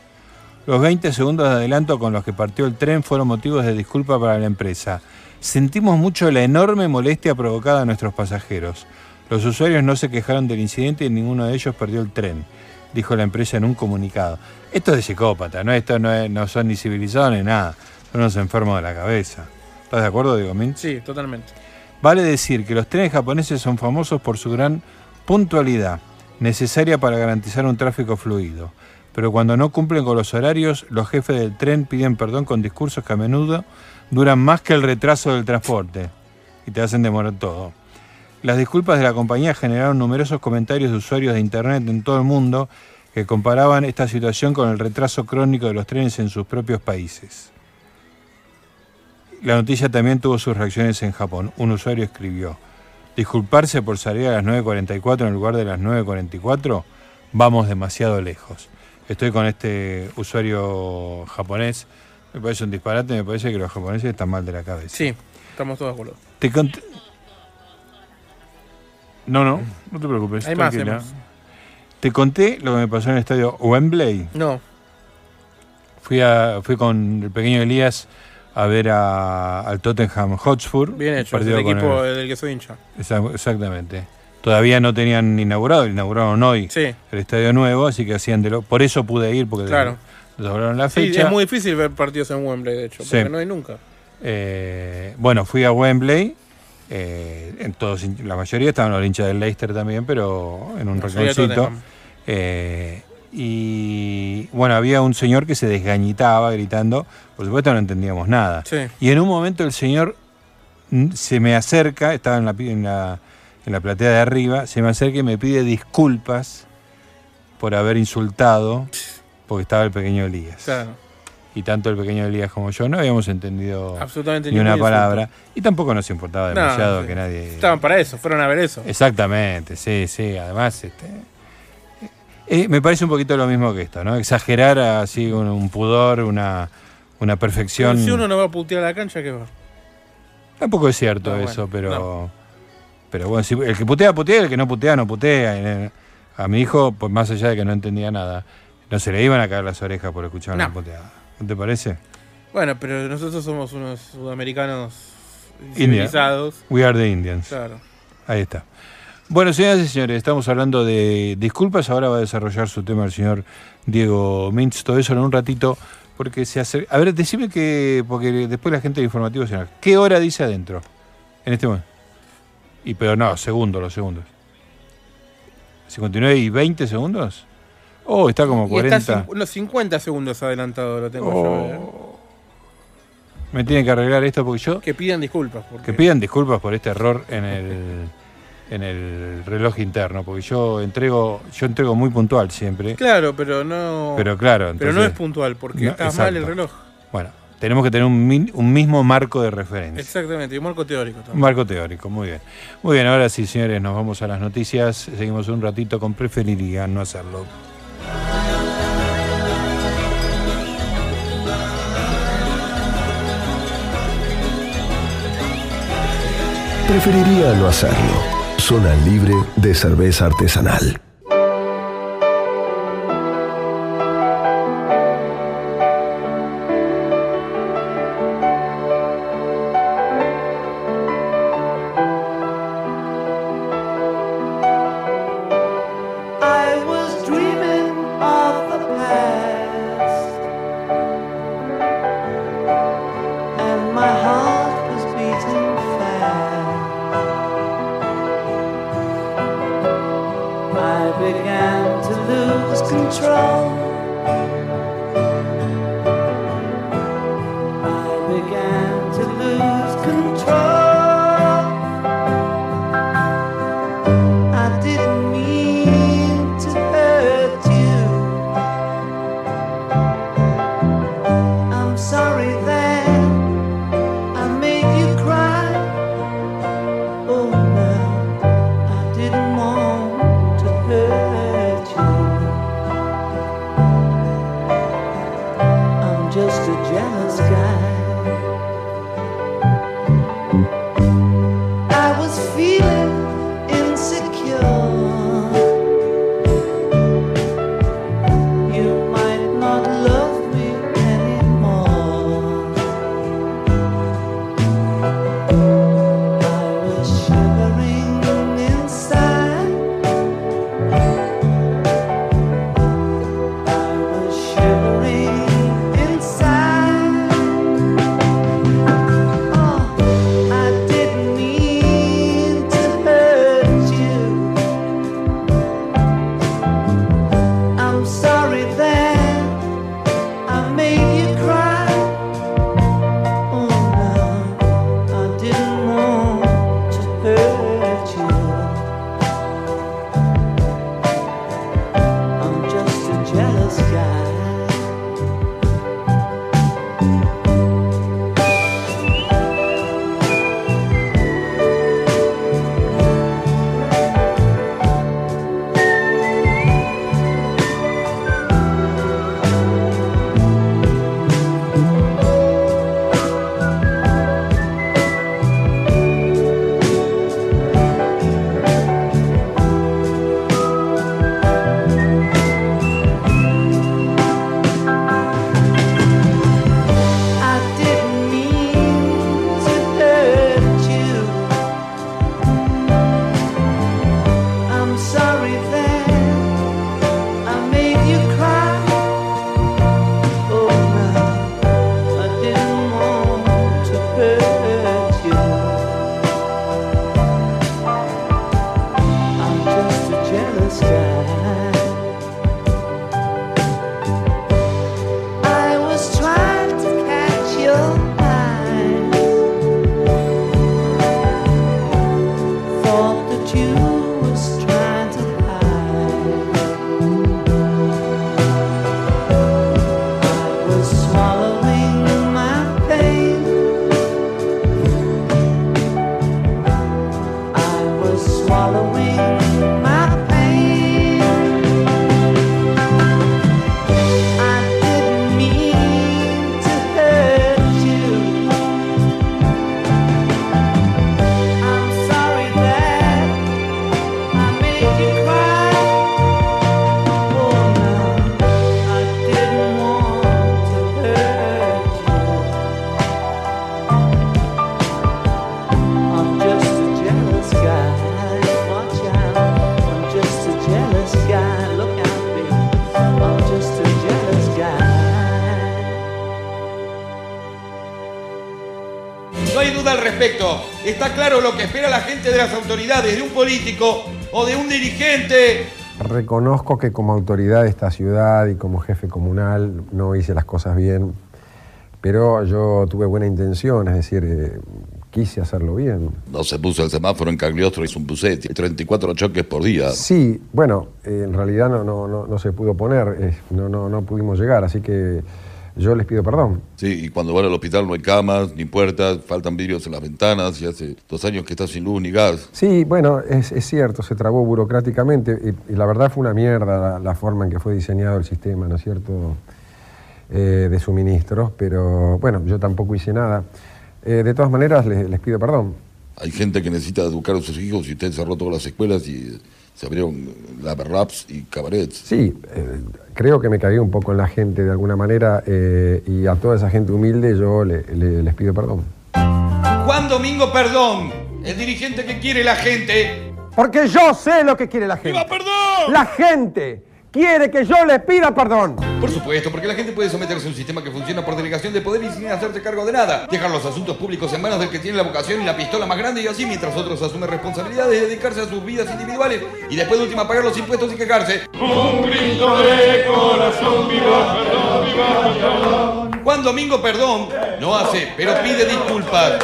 Los 20 segundos de adelanto con los que partió el tren fueron motivos de disculpa para la empresa. Sentimos mucho la enorme molestia provocada a nuestros pasajeros. Los usuarios no se quejaron del incidente y ninguno de ellos perdió el tren, dijo la empresa en un comunicado. Esto es de psicópata, ¿no? Esto no, es- no son ni civilizados ni nada. Son unos enfermos de la cabeza. ¿Estás de acuerdo, Diego Mintz? Sí, totalmente. Vale decir que los trenes japoneses son famosos por su gran puntualidad, necesaria para garantizar un tráfico fluido. Pero cuando no cumplen con los horarios, los jefes del tren piden perdón con discursos que a menudo duran más que el retraso del transporte y te hacen demorar todo. Las disculpas de la compañía generaron numerosos comentarios de usuarios de Internet en todo el mundo que comparaban esta situación con el retraso crónico de los trenes en sus propios países. La noticia también tuvo sus reacciones en Japón. Un usuario escribió, disculparse por salir a las 9.44 en lugar de las 9.44, vamos demasiado lejos. Estoy con este usuario japonés, me parece un disparate, me parece que los japoneses están mal de la cabeza. Sí, estamos todos de acuerdo. Te cont- No, no, no te preocupes. Hay más, tranquila. hay más. Te conté lo que me pasó en el estadio Wembley. No. Fui, a, fui con el pequeño Elías a ver a- al Tottenham Hotspur. Bien hecho, es partido el equipo el- del que soy hincha. Exactamente. Todavía no tenían inaugurado, inauguraron hoy Sí. el estadio nuevo, así que hacían de lo. Por eso pude ir, porque Claro. lograron la Sí, fecha. es muy difícil ver partidos en Wembley, de hecho, Sí. porque no hay nunca. Eh, bueno, fui a Wembley. eh, en todos, la mayoría estaban los hinchas del Leicester también, pero en un rinconcito. Eh, y bueno, había un señor que se desgañitaba gritando. Por supuesto, no entendíamos nada. Sí. Y en un momento el señor mm, se me acerca, estaba en la, en la, en la platea de arriba, se me acerca y me pide disculpas por haber insultado, porque estaba el pequeño Elías. Claro. Y tanto el pequeño Elías como yo no habíamos entendido Absolutamente ni una insulto. palabra. Y tampoco nos importaba No, demasiado sí. que nadie. Estaban para eso, fueron a ver eso. Exactamente, sí, sí. Además, este, eh, me parece un poquito lo mismo que esto, ¿no? Exagerar así un, un pudor, una, una perfección. Si uno no va a putear a la cancha, ¿qué va? Tampoco es cierto No, bueno, eso, pero. Pero bueno, si- el que putea, putea, el que no putea, no putea. Eh, A mi hijo, pues más allá de que no entendía nada, no se le iban a caer las orejas por escuchar una puteada. ¿No te parece? Bueno, pero nosotros somos unos sudamericanos civilizados. We are the Indians. Claro. Ahí está. Bueno, señoras y señores, estamos hablando de disculpas. Ahora va a desarrollar su tema el señor Diego Mintz. Todo eso en un ratito, porque se hace. A ver, decime que. Porque después la gente de informativo se ¿Qué hora dice adentro? En este momento. Y pero no, segundos, los segundos. 59 y 20 segundos. Oh, está como Y está 40. cin- los 50 segundos adelantado lo tengo Oh. yo. ¿eh? Me tienen que arreglar esto porque yo. Que pidan disculpas. Porque... Que pidan disculpas por este error en el, en el reloj interno, porque yo entrego, yo entrego muy puntual siempre. Claro, pero no. Pero claro, Pero no es puntual, porque No, está exacto. mal el reloj. Bueno, tenemos que tener un, un mismo marco de referencia. Exactamente, y un marco teórico Un también. marco teórico, muy bien. Muy bien, ahora sí, señores, nos vamos a las noticias. Seguimos un ratito con preferiría no hacerlo. Preferiría no hacerlo. Zona libre de cerveza artesanal. Respecto. Está claro lo que espera la gente de las autoridades, de un político o de un dirigente. Reconozco que como autoridad de esta ciudad y como jefe comunal no hice las cosas bien, pero yo tuve buena intención, es decir, eh, quise hacerlo bien. No se puso el semáforo en Cagliostro, hizo un bucetti, 34 choques por día. Sí, bueno, eh, en realidad no, no, no, no se pudo poner, eh, no, no, no pudimos llegar, así que yo les pido perdón. Sí, y cuando van al hospital no hay camas, ni puertas, faltan vidrios en las ventanas, y hace dos años que está sin luz ni gas. Sí, bueno, es, es cierto, se trabó burocráticamente y, y la verdad fue una mierda la, la forma en que fue diseñado el sistema, ¿no es cierto?, Eh, de suministros, pero bueno, yo tampoco hice nada. Eh, de todas maneras, les, les pido perdón. Hay gente que necesita educar a sus hijos y usted cerró todas las escuelas y se abrieron lava raps y cabarets. Sí, eh, creo que me cagué un poco en la gente de alguna manera eh, y a toda esa gente humilde yo le- le- les pido perdón. Juan Domingo Perdón, el dirigente que quiere la gente. Porque yo sé lo que quiere la gente. perdón! La gente quiere que yo le pida perdón. Por supuesto, porque la gente puede someterse a un sistema que funciona por delegación de poder y sin hacerse cargo de nada. Dejar los asuntos públicos en manos del que tiene la vocación y la pistola más grande y así mientras otros asumen responsabilidades y dedicarse a sus vidas individuales y después de última pagar los impuestos y quejarse. Un grito de corazón, viva perdón, viva perdón. Juan Domingo Perdón no hace, pero pide disculpas.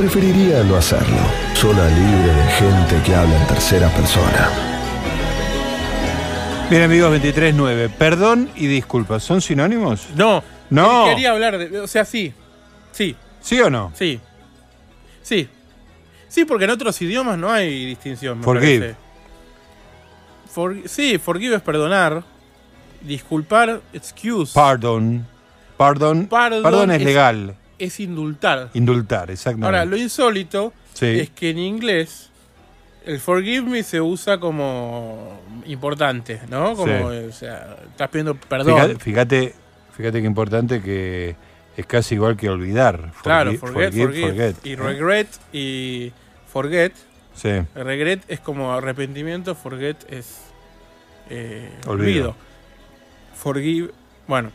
Preferiría no hacerlo. Zona libre de gente que habla en tercera persona. Bien, amigos, 23.9. Perdón y disculpas, ¿son sinónimos? No. No. Quería hablar de. O sea, sí. Sí. ¿Sí o no? Sí. Sí. Sí, porque en otros idiomas no hay distinción. me Forgive. parece. For- sí, forgive es perdonar. Disculpar, excuse. Pardon. Pardon. Pardon Perdón es, es- legal. Es indultar. Indultar, exactamente. Ahora, lo insólito Sí. es que en inglés el forgive me se usa como importante, ¿no? Como, Sí. o sea, estás pidiendo perdón. Fíjate, fíjate, importante que es casi igual que olvidar. Claro, forget, forgive, forget. forget, Y ¿no? regret y forget. Sí. Regret es como arrepentimiento, forget es eh, Olvido. olvido. Forgive, bueno,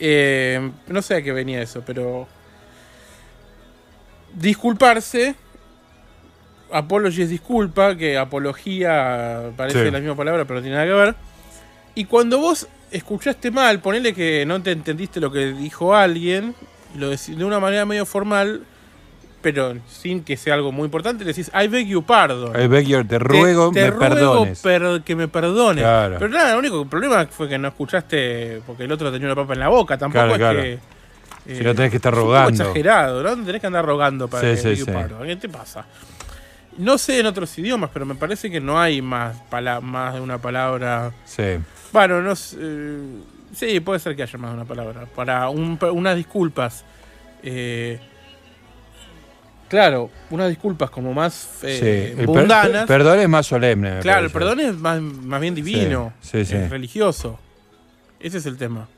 eh, no sé a qué venía eso, pero disculparse, apology es disculpa, que apología parece Sí. la misma palabra, pero no tiene nada que ver. Y cuando vos escuchaste mal, ponele que no te entendiste lo que dijo alguien, lo decís de una manera medio formal, pero sin que sea algo muy importante, le decís, I beg you pardon. I beg your- te ruego me ruego per- que me perdones. Claro. Pero nada, el único problema fue que no escuchaste porque el otro tenía una papa en la boca. Tampoco Claro, es claro. que. Si no tenés que estar es un poco rogando. exagerado, ¿no? Tenés que andar rogando para Sí, que sí, pardon. ¿Qué te pasa? No sé en otros idiomas, pero me parece que no hay más, más de una palabra. Sí. Bueno, no sé, eh, sí, puede ser que haya más de una palabra. Para un- unas disculpas. eh, claro, unas disculpas como más eh, Sí. El per- perdón es más solemne. me Claro, el perdón es más, más bien divino. Sí, sí, sí. Es religioso. Ese es el tema.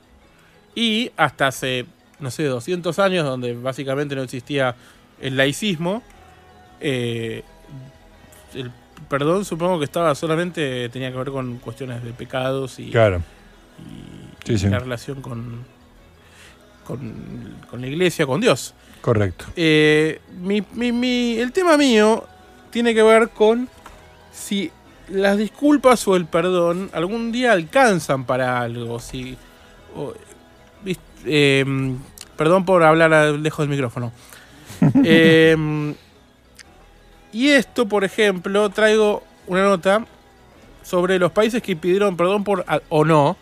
Y hasta hace, no sé, 200 años, donde básicamente no existía el laicismo, eh, el perdón supongo que estaba solamente, tenía que ver con cuestiones de pecados y, Claro. y Sí, sí. la relación con, con, con la iglesia, con Dios. Correcto. Eh, mi- mi- mi- el tema mío tiene que ver con si las disculpas o el perdón algún día alcanzan para algo. Si, o- eh, perdón por hablar a- lejos del micrófono. Eh, y esto, por ejemplo, traigo una nota sobre los países que pidieron perdón por o no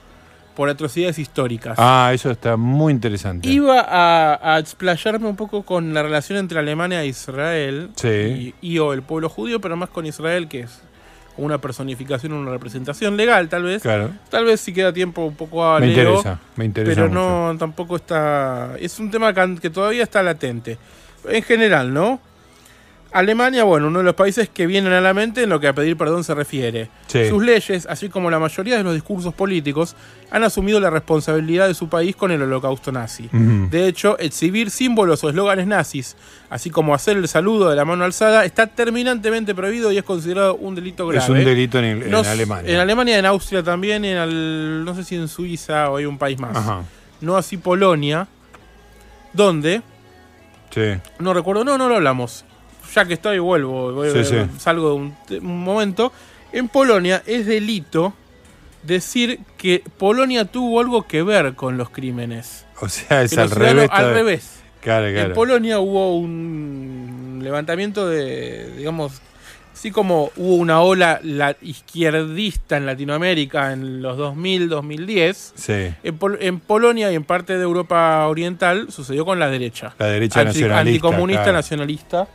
por atrocidades históricas. Ah, eso está muy interesante. Iba a, a explayarme un poco con la relación entre Alemania e Israel Sí. y, y o el pueblo judío, pero más con Israel, que es una personificación, una representación legal, tal vez. Claro. Tal vez si queda tiempo un poco a Me leo, interesa, me interesa Pero no, tampoco está. Es un tema que todavía está latente. En general, ¿no? Alemania, bueno, uno de los países que vienen a la mente en lo que a pedir perdón se refiere. Sí. Sus leyes, así como la mayoría de los discursos políticos, han asumido la responsabilidad de su país con el holocausto nazi. De hecho, exhibir símbolos o eslóganes nazis, así como hacer el saludo de la mano alzada, está terminantemente prohibido y es considerado un delito grave. Es un delito en, No- Alemania. En Alemania, en Austria también, en al- no sé si en Suiza o hay un país más. Ajá. No así Polonia, donde, Sí. no recuerdo, no, no lo hablamos. Ya que estoy, vuelvo, voy- Sí, sí. salgo de un, momento. En Polonia es delito decir que Polonia tuvo algo que ver con los crímenes. O sea, es Que al revés. Al revés. Claro, claro. En Polonia hubo un levantamiento de, digamos, así como hubo una ola la- izquierdista en Latinoamérica en los 2000, 2010, Sí. en, Pol- en Polonia y en parte de Europa Oriental sucedió con la derecha. La derecha nacionalista, Anticomunista, claro. nacionalista.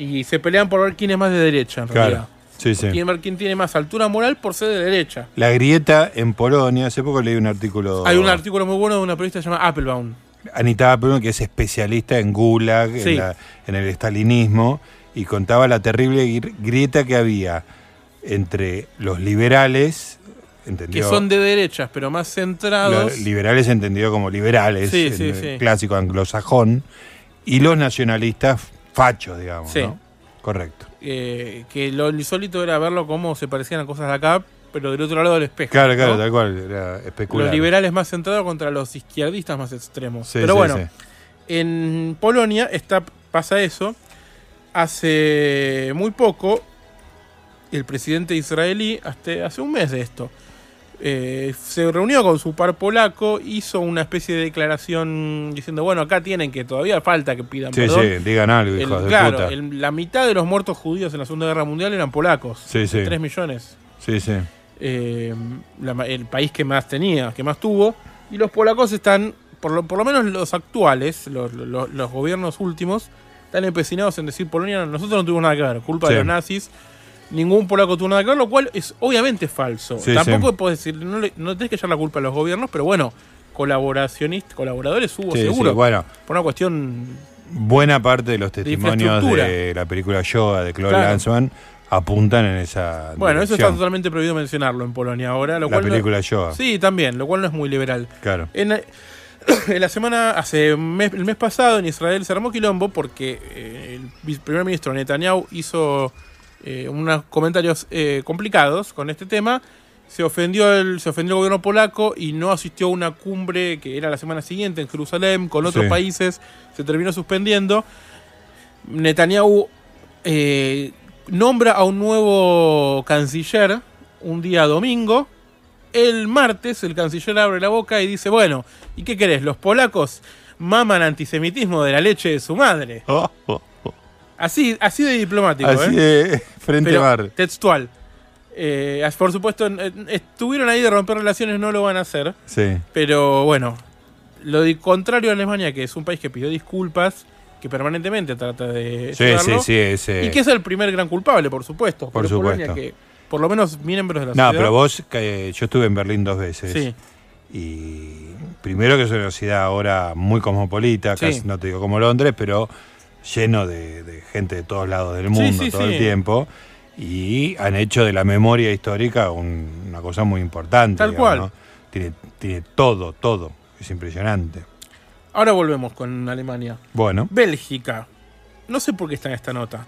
Y se pelean por ver quién es más de derecha, en Claro. realidad. Sí, sí. Quién, quién tiene más altura moral por ser de derecha. La grieta en Polonia, hace poco leí un artículo. Hay un artículo muy bueno de una periodista llamada Applebaum. Anita Applebaum, que es especialista en Gulag, Sí. en, la- en el estalinismo, y contaba la terrible gri- grieta que había entre los liberales, Que entendido, son de derechas, pero más centrados. los liberales entendido como liberales, Sí, sí, sí. clásico anglosajón, y los nacionalistas fachos, digamos. Sí. ¿no? Correcto. eh, que lo insólito era verlo cómo se parecían a cosas de acá, pero del otro lado del espejo. Claro, claro, ¿no? tal cual, era especular. Los liberales más centrados contra los izquierdistas más extremos. Sí, pero sí, bueno, en Polonia está, pasa eso. Hace muy poco, el presidente israelí, hasta hace un mes de esto, eh, se reunió con su par polaco, hizo una especie de declaración diciendo, bueno, acá tienen que todavía falta que pidan Sí, perdón. sí, digan algo, El- hijos de claro, puta. el- la mitad de los muertos judíos en la Segunda Guerra Mundial eran polacos. Sí, sí. 3 millones. Sí, sí. Eh, la el país que más tenía, que más tuvo. Y los polacos están, por lo, por lo menos los actuales, los, los- los gobiernos últimos, están empecinados en decir Polonia, nosotros no tuvimos nada que ver, culpa Sí. de los nazis. Ningún polaco tuvo nada que ver, lo cual es obviamente falso. Sí, Tampoco sí. puedes decir, no, le- no tenés que echar la culpa a los gobiernos, pero bueno, colaboracionistas, colaboradores hubo Sí, sí, seguro. bueno. Por una cuestión Buena parte de los testimonios de la película Yoga de Claude Claro. Lanzmann apuntan en esa Bueno, eso está totalmente prohibido mencionarlo en Polonia ahora. Lo La cual no- película Yoga. Sí, también, lo cual no es muy liberal. Claro. En, en la semana, hace mes- el mes pasado en Israel se armó quilombo porque eh, el primer ministro Netanyahu hizo eh, unos comentarios eh, complicados con este tema. Se ofendió, el, se ofendió el gobierno polaco y no asistió a una cumbre que era la semana siguiente en Jerusalén con otros Sí. países. Se terminó suspendiendo. Netanyahu eh, nombra a un nuevo canciller un día domingo. El martes el canciller abre la boca y dice, bueno, ¿y qué querés? Los polacos maman antisemitismo de la leche de su madre. Así, así de diplomático. Así ¿eh? de frente Pero mar. Textual. Eh, por supuesto, estuvieron ahí de romper relaciones, no lo van a hacer. Sí. Pero bueno, lo contrario a Alemania, que es un país que pidió disculpas, que permanentemente trata de Sí, sí, sí, y que es el primer gran culpable, por supuesto. Por Polonia supuesto. que, por lo menos miembros de la No, sociedad. pero vos, que yo estuve en Berlín dos veces. Sí. Y primero que es una ciudad ahora muy cosmopolita, casi no te digo como Londres, pero lleno de, de gente de todos lados del mundo sí, todo sí. el tiempo. Y han hecho de la memoria histórica un- una cosa muy importante. Tal digamos, cual. ¿no? Tiene, tiene todo, todo. Es impresionante. Ahora volvemos con Alemania. Bueno. Bélgica. No sé por qué está en esta nota.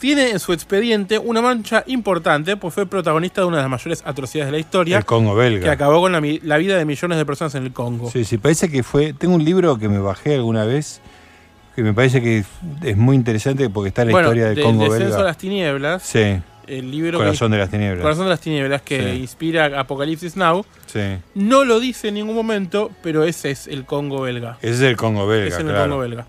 Tiene en su expediente una mancha importante, pues fue protagonista de una de las mayores atrocidades de la historia. El Congo belga. Que acabó con la, la vida de millones de personas en el Congo. Sí, sí, parece que fue. Tengo un libro que me bajé alguna vez que me parece que es muy interesante porque está la bueno, historia del de- Congo Descenso belga. a las tinieblas. Sí. El libro Corazón que- de las tinieblas. Corazón de las tinieblas que Sí. inspira Apocalipsis Now. Sí. No lo dice en ningún momento, pero ese es el Congo belga. Ese es el Congo belga, Es el claro. Congo belga.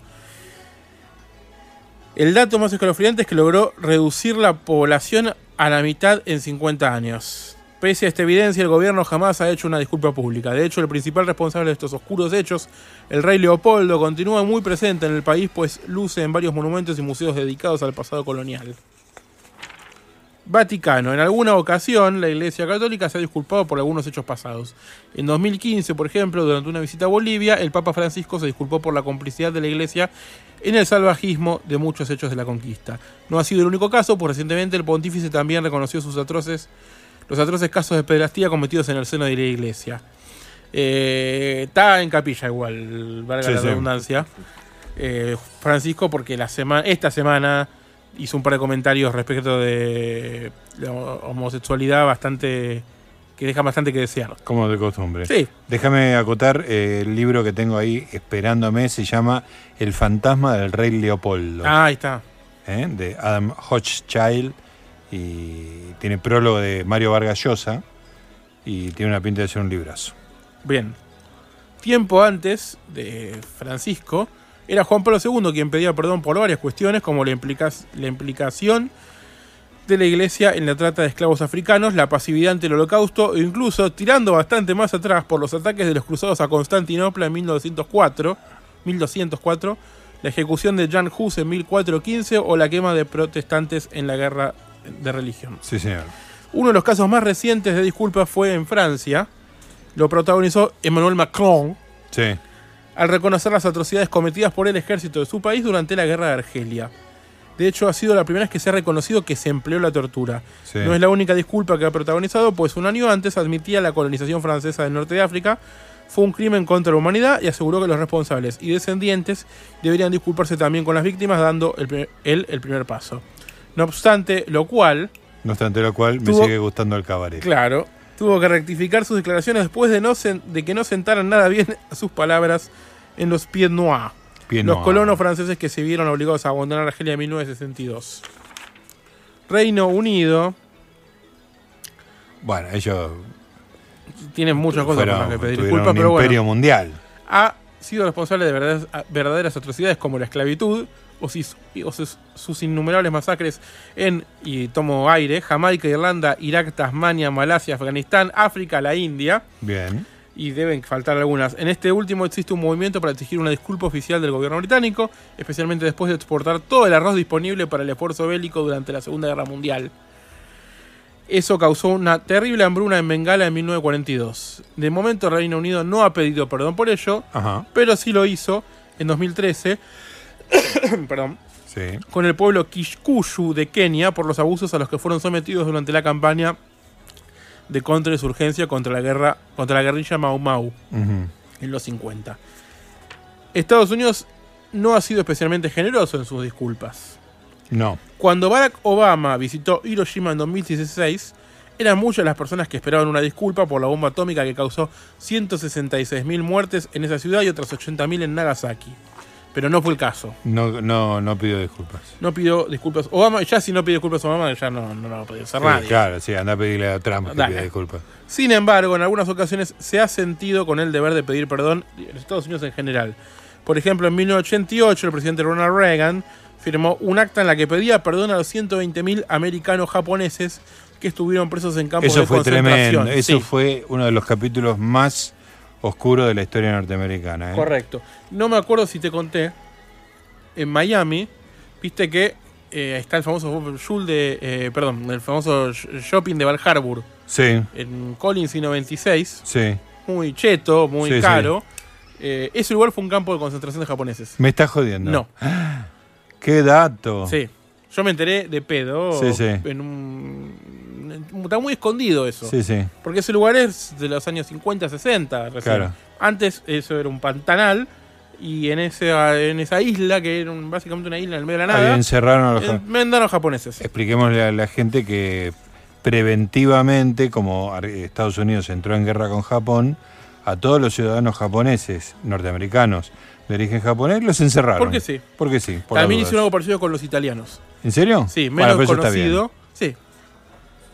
El dato más escalofriante es que logró reducir la población a la mitad en 50 años. Pese a esta evidencia, el gobierno jamás ha hecho una disculpa pública. De hecho, el principal responsable de estos oscuros hechos, el rey Leopoldo, continúa muy presente en el país, pues luce en varios monumentos y museos dedicados al pasado colonial. Vaticano. En alguna ocasión, la Iglesia Católica se ha disculpado por algunos hechos pasados. En 2015, por ejemplo, durante una visita a Bolivia, el Papa Francisco se disculpó por la complicidad de la Iglesia en el salvajismo de muchos hechos de la conquista. No ha sido el único caso, pues recientemente el pontífice también reconoció sus atroces, los atroces casos de pederastía cometidos en el seno de la Iglesia. Eh, está en capilla igual, valga Sí, la sí. redundancia. Eh, Francisco, porque la semana, esta semana hizo un par de comentarios respecto de la homosexualidad bastante que dejan bastante que desear. Como de costumbre. Sí. Déjame acotar eh, el libro que tengo ahí esperándome, se llama El fantasma del rey Leopoldo. Ah, ahí está. ¿eh? de Adam Hochschild y tiene prólogo de Mario Vargas Llosa y tiene una pinta de ser un librazo. Bien. Tiempo antes de Francisco, era Juan Pablo II quien pedía perdón por varias cuestiones, como la, implicación de la iglesia en la trata de esclavos africanos, la pasividad ante el holocausto e incluso, tirando bastante más atrás por los ataques de los cruzados a Constantinopla en 1904, 1204, la ejecución de Jan Hus en 1415 o la quema de protestantes en la guerra de religión. Sí, señor. Uno de los casos más recientes de disculpas fue en Francia. Lo protagonizó Emmanuel Macron Sí. al reconocer las atrocidades cometidas por el ejército de su país durante la guerra de Argelia. De hecho, ha sido la primera vez que se ha reconocido que se empleó la tortura. Sí. No es la única disculpa que ha protagonizado, pues un año antes admitía la colonización francesa del norte de África fue un crimen contra la humanidad y aseguró que los responsables y descendientes deberían disculparse también con las víctimas, dando el él el primer paso. No obstante, lo cual, No obstante lo cual, me sigue gustando el cabaret. Claro, tuvo que rectificar sus declaraciones después de, no sen- de que no sentaran nada bien sus palabras en los Pieds Noirs, Pieds los colonos franceses que se vieron obligados a abandonar Argelia en 1962. Reino Unido Bueno, ellos tiene muchas cosas fueron- las que pedir disculpas, pero imperio bueno, mundial. ha sido responsable de verdaderas, verdaderas atrocidades como la esclavitud o, sus- o sus, sus innumerables masacres en, y tomo aire, Jamaica, Irlanda, Irak, Tasmania, Malasia, Afganistán, África, la India. Bien. y deben faltar algunas. En este último existe un movimiento para exigir una disculpa oficial del gobierno británico, especialmente después de exportar todo el arroz disponible para el esfuerzo bélico durante la Segunda Guerra Mundial. Eso causó una terrible hambruna en Bengala en 1942. De momento el Reino Unido no ha pedido perdón por ello, Ajá. pero sí lo hizo en 2013 perdón, Sí. con el pueblo Kishkushu de Kenia por los abusos a los que fueron sometidos durante la campaña de contrainsurgencia contra la guerra contra la guerrilla Mau Mau en los 50. Estados Unidos no ha sido especialmente generoso en sus disculpas. No. Cuando Barack Obama visitó Hiroshima en 2016, eran muchas las personas que esperaban una disculpa por la bomba atómica que causó 166.000 muertes en esa ciudad y otras 80.000 en Nagasaki. Pero no fue el caso. No, no, no pido disculpas. No pidió disculpas. Obama, ya si no pide disculpas a Obama, ya no, no, no va a poder hacer Sí, nadie. claro, sí, anda a pedirle a Trump que pida disculpas. Sin embargo, en algunas ocasiones se ha sentido con el deber de pedir perdón en Estados Unidos en general. Por ejemplo, en 1988 el presidente Ronald Reagan firmó un acta en la que pedía perdón a los 120.000 americanos japoneses que estuvieron presos en campos Eso de fue concentración. tremendo. Eso Sí, fue uno de los capítulos más oscuros de la historia norteamericana. ¿eh? correcto. No me acuerdo si te conté, en Miami, viste que eh, está el famoso de, eh, perdón, el famoso sh- shopping de Val Harbor Sí, en Collins y 96. sí. muy cheto, muy Sí, sí. caro. Eh, ese lugar fue un campo de concentración de japoneses. Me estás jodiendo. No. Qué dato. Sí. Yo me enteré de pedo. Sí, sí. En un... Está muy escondido eso. Sí, sí. Porque ese lugar es de los años 50, 60. recién. Claro. Antes eso era un pantanal. Y en, ese, en esa isla, que era un- básicamente una isla en el medio de la Ahí nada, encerraron a los eh, japoneses. Expliquémosle a la gente que preventivamente, como Estados Unidos entró en guerra con Japón, a todos los ciudadanos japoneses, norteamericanos, de origen japonés, los encerraron. Porque sí. Porque sí. por También hicieron algo parecido con los italianos. ¿En serio? Sí, Bueno, menos bien. conocido.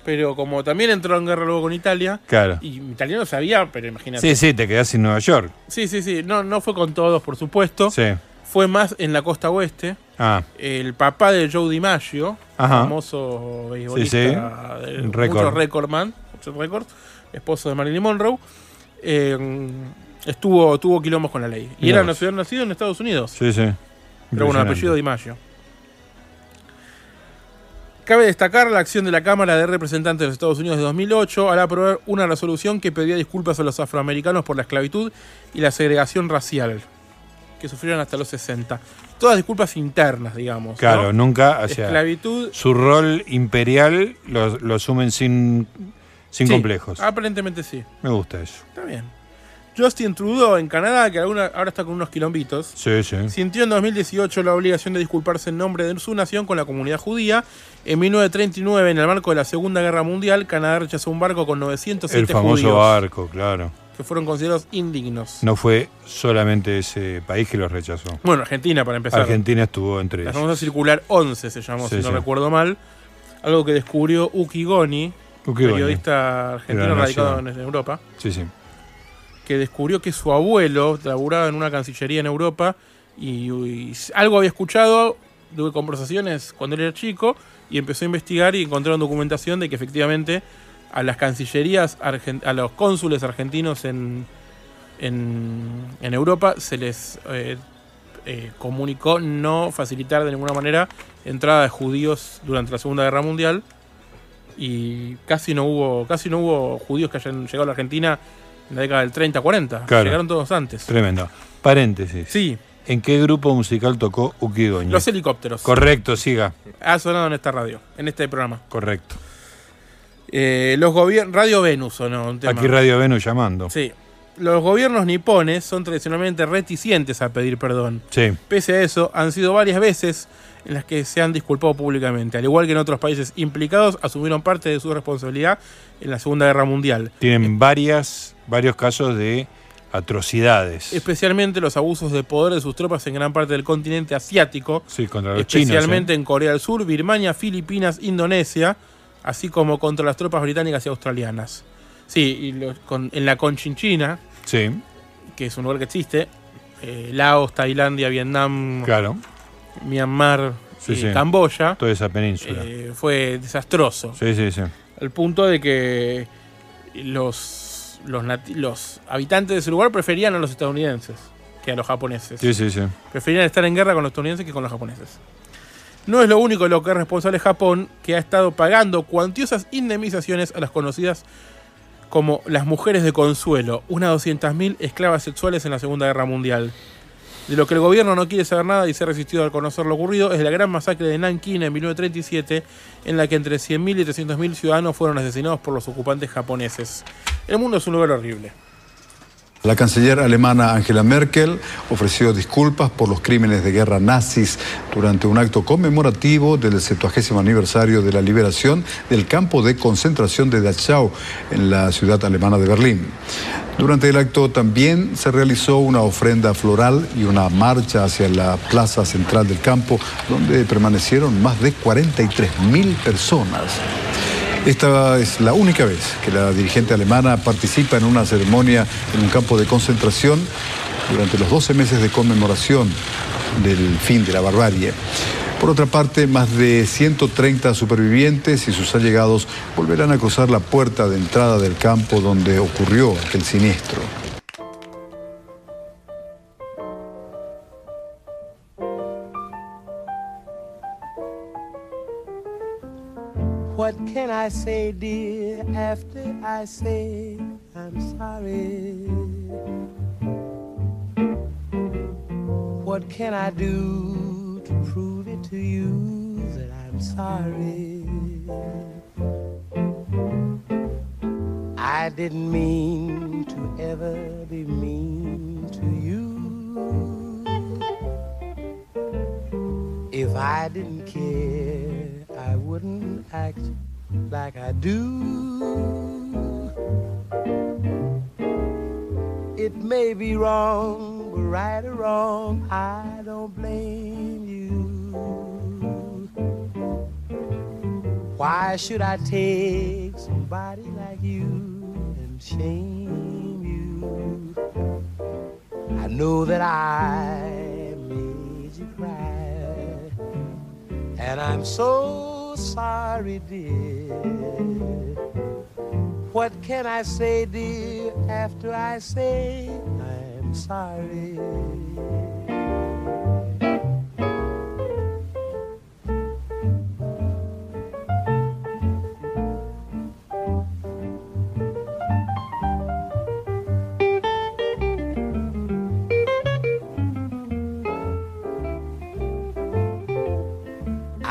Pero como también entró en guerra luego con Italia. Claro. Y italiano sabía, pero imagínate. Sí, sí, te quedás en Nueva York. Sí, sí, sí. No, no fue con todos, por supuesto. Sí. Fue más en la costa oeste. Ah, El papá de Joe DiMaggio, Ajá. famoso beisbolista Sí, sí. de récord. muchos recordman, muchos récords, esposo de Marilyn Monroe, eh, estuvo tuvo quilombos con la ley. Y Mirá era nacido, nacido en Estados Unidos. sí, sí. Pero bueno, apellido DiMaggio. Cabe destacar la acción de la Cámara de Representantes de los Estados Unidos de 2008 al aprobar una resolución que pedía disculpas a los afroamericanos por la esclavitud y la segregación racial que sufrieron hasta los 60. Todas disculpas internas, digamos. Claro, ¿no? nunca. Esclavitud. Su rol imperial lo, lo asumen sin, sin Sí, complejos. Aparentemente sí. Me gusta eso. Está bien. Justin Trudeau en Canadá, que alguna- ahora está con unos quilombitos, Sí, sí. sintió en 2018 la obligación de disculparse en nombre de su nación con la comunidad judía. En 1939, en el marco de la Segunda Guerra Mundial, Canadá rechazó un barco con 907 El famoso judíos barco, claro. que fueron considerados indignos. No fue solamente ese país que los rechazó. Bueno, Argentina, para empezar. Argentina estuvo entre La ellos. famosa circular 11 se llamó, Sí, si no recuerdo mal. Algo que descubrió Uki Goni, Uki Goni. periodista argentino la radicado en. Europa. Sí, sí. Que descubrió que su abuelo laburaba en una cancillería en Europa y, y algo había escuchado, tuve conversaciones cuando él era chico y empezó a investigar y encontraron documentación de que efectivamente a las cancillerías, a los cónsules argentinos en, en, en Europa se les eh, eh, comunicó no facilitar de ninguna manera entrada de judíos durante la Segunda Guerra Mundial y casi no hubo casi no hubo judíos que hayan llegado a la Argentina en la década del 30 40 Claro. llegaron todos antes Tremendo. Paréntesis. Sí. ¿En qué grupo musical tocó Ukidoña? los helicópteros Correcto, siga. ha sonado en esta radio en este programa Correcto. Eh, los gobiernos Radio Venus sonó un tema. Aquí Radio Venus llamando. sí los gobiernos nipones son tradicionalmente reticentes a pedir perdón Sí. Pese a eso, han sido varias veces en las que se han disculpado públicamente. Al igual que en otros países implicados, asumieron parte de su responsabilidad en la Segunda Guerra Mundial. Tienen varias, varios casos de atrocidades. Especialmente los abusos de poder de sus tropas en gran parte del continente asiático. Sí, contra los especialmente chinos. ¿eh? en Corea del Sur, Birmania, Filipinas, Indonesia, así como contra las tropas británicas y australianas. Sí, y con- en la Conchinchina, Sí, que es un lugar que existe, eh, Laos, Tailandia, Vietnam, claro. Myanmar Sí, y sí. Camboya. Toda esa península. Eh, fue desastroso. sí, sí, sí. Al punto de que los, los, los habitantes de ese lugar preferían a los estadounidenses que a los japoneses. Sí, sí, sí. Preferían estar en guerra con los estadounidenses que con los japoneses. No es lo único de lo que es responsable Japón, que ha estado pagando cuantiosas indemnizaciones a las conocidas como las mujeres de consuelo, unas 200.000 esclavas sexuales en la Segunda Guerra Mundial. De lo que el gobierno no quiere saber nada y se ha resistido a conocer lo ocurrido es la gran masacre de Nanking en 1937, en la que entre 100.000 y 300.000 ciudadanos fueron asesinados por los ocupantes japoneses. El mundo es un lugar horrible. La canciller alemana Angela Merkel ofreció disculpas por los crímenes de guerra nazis durante un acto conmemorativo del 70 aniversario de la liberación del campo de concentración de Dachau en la ciudad alemana de Berlín. Durante el acto también se realizó una ofrenda floral y una marcha hacia la plaza central del campo, donde permanecieron más de 43.000 personas. Esta es la única vez que la dirigente alemana participa en una ceremonia en un campo de concentración durante los 12 meses de conmemoración del fin de la barbarie. Por otra parte, más de 130 supervivientes y sus allegados volverán a cruzar la puerta de entrada del campo donde ocurrió aquel siniestro. I say, dear, after I say I'm sorry? What can I do to prove it to you that I'm sorry? I didn't mean to ever be mean to you. If I didn't care, I wouldn't act like I do. It may be wrong, but right or wrong, I don't blame you. Why should I take somebody like you and shame you? I know that I made you cry, and I'm so sorry, dear. What can I say, dear, after I say I'm sorry?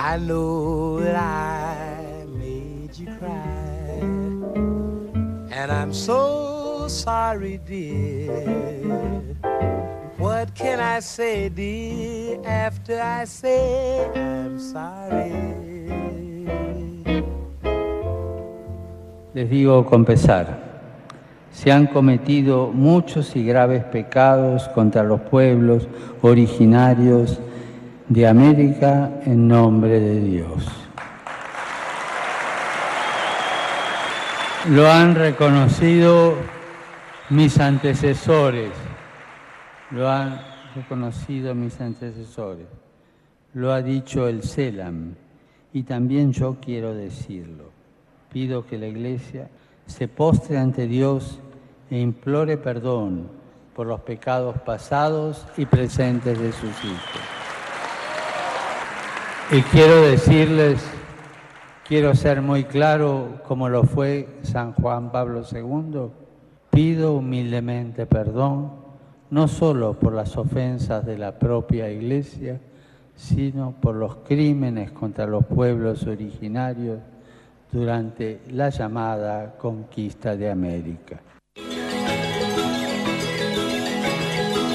I know I made you cry. And I'm so sorry, dear. What can I say, dear, after I say I'm sorry? Les digo con se han cometido muchos y graves pecados contra los pueblos originarios de América en nombre de Dios. Lo han reconocido mis antecesores, lo han reconocido mis antecesores, lo ha dicho el CELAM y también yo quiero decirlo. Pido que la Iglesia se postre ante Dios e implore perdón por los pecados pasados y presentes de sus hijos. Y quiero decirles, quiero ser muy claro como lo fue San Juan Pablo II, pido humildemente perdón, no solo por las ofensas de la propia Iglesia, sino por los crímenes contra los pueblos originarios durante la llamada conquista de América.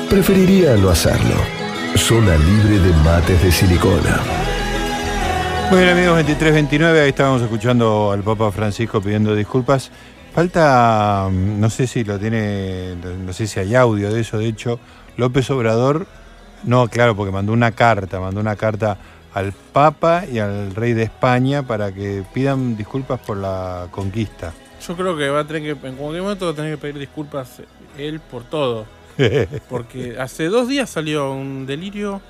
Preferiría no hacerlo. Zona libre de mates de silicona. Muy bien amigos, 23-29, ahí estábamos escuchando al Papa Francisco pidiendo disculpas. Falta, mm, no sé si lo tiene, no sé si hay audio de eso, de hecho, López Obrador, no, claro, porque mandó una carta, mandó una carta al Papa y al Rey de España para que pidan disculpas por la conquista. Yo creo que va a tener que, en cualquier momento va a tener que pedir disculpas él por todo. Porque hace dos días salió un delirio.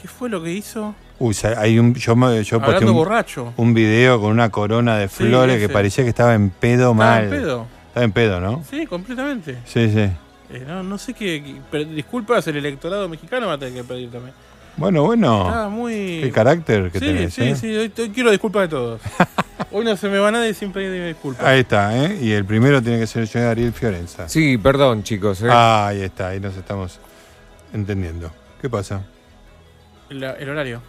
¿Qué fue lo que hizo? Uy, hay un, yo, me- yo posté un, borracho. un video con una corona de Sí, flores que parecía que estaba en pedo Estaba mal. en pedo. Estaba en pedo, ¿no? Sí, completamente. Sí, sí. Eh, no, no sé qué. disculpas, el electorado mexicano va a tener que pedir también. Bueno, bueno. Estaba muy. Qué carácter que sí, tenés, Sí, ¿eh? sí, hoy, hoy quiero disculpas de todos. hoy no se me va nadie sin pedir disculpas. Ahí está, ¿eh? Y el primero tiene que ser el señor Ariel Fiorenza. Sí, perdón, chicos. ¿eh? Ah, ahí está, ahí nos estamos entendiendo. ¿Qué pasa? El horario.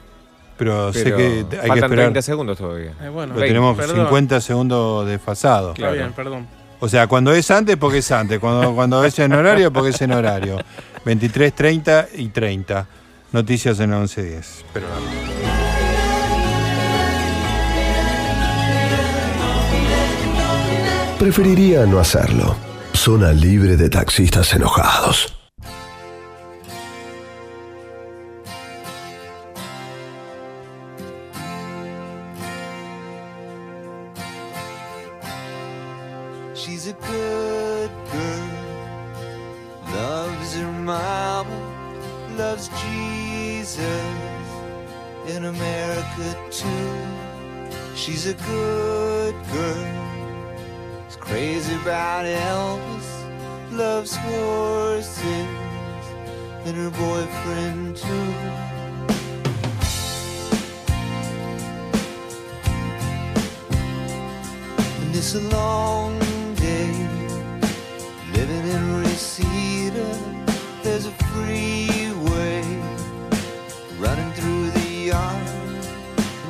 Pero, sé que hay que faltan esperar. 30 segundos todavía. Eh, bueno, Pero tenemos perdón. 50 segundos desfasados. Está bien, perdón. O sea, cuando es antes, porque es antes. Cuando, cuando es en horario, porque es en horario. 23, 30 y 30. Noticias en 11.10. Pero Preferiría no hacerlo. Zona libre de taxistas enojados. She's a good girl, is crazy about Elvis, loves horses and her boyfriend too. And it's a long day living in Reseda. There's a freeway running through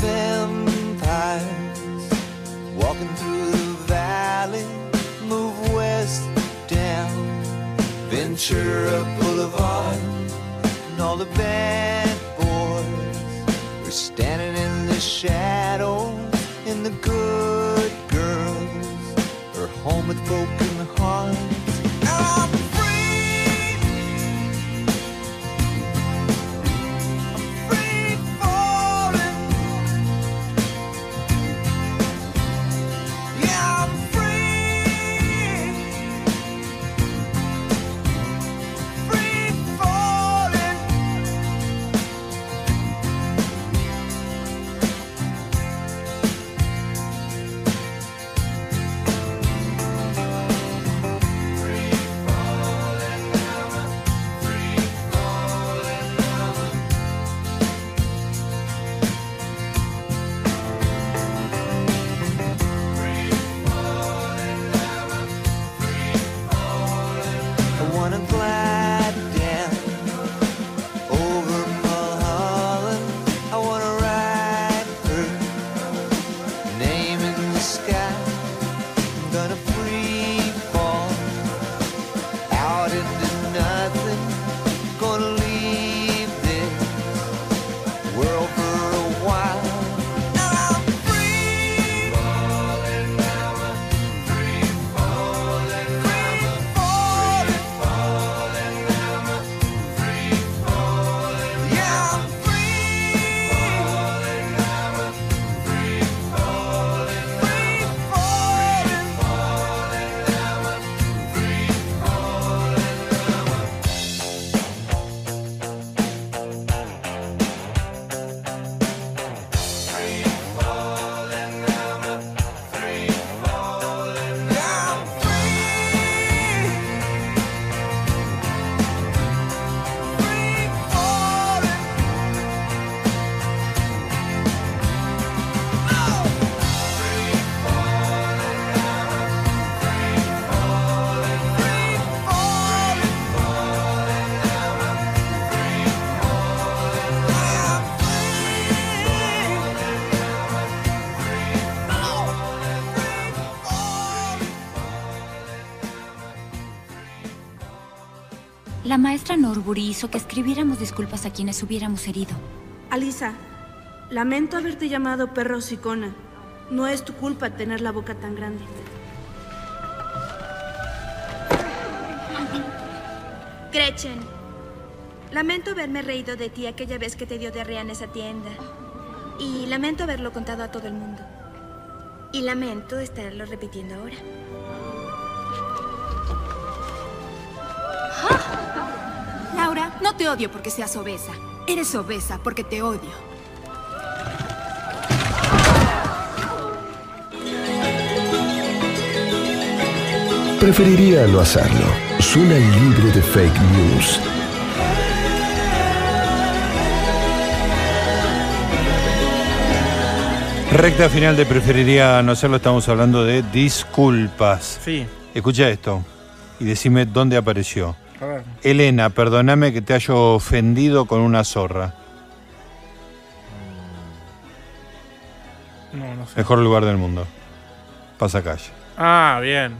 Vampires walking through the valley move west down Ventura Boulevard, and all the bad Norbury hizo que escribiéramos disculpas a quienes hubiéramos herido. Alisa, lamento haberte llamado perro hocicona. No es tu culpa tener la boca tan grande. Gretchen, lamento haberme reído de ti aquella vez que te dio diarrea en esa tienda. Y lamento haberlo contado a todo el mundo. Y lamento estarlo repitiendo ahora. No te odio porque seas obesa. Eres obesa porque te odio. Preferiría no hacerlo. Suena libre de fake news. Recta final de preferiría no hacerlo, estamos hablando de disculpas. Sí. Escucha esto y decime dónde apareció. Elena, perdóname que te haya ofendido con una zorra. No, no sé. Mejor lugar del mundo. Pasacalle. Ah, bien.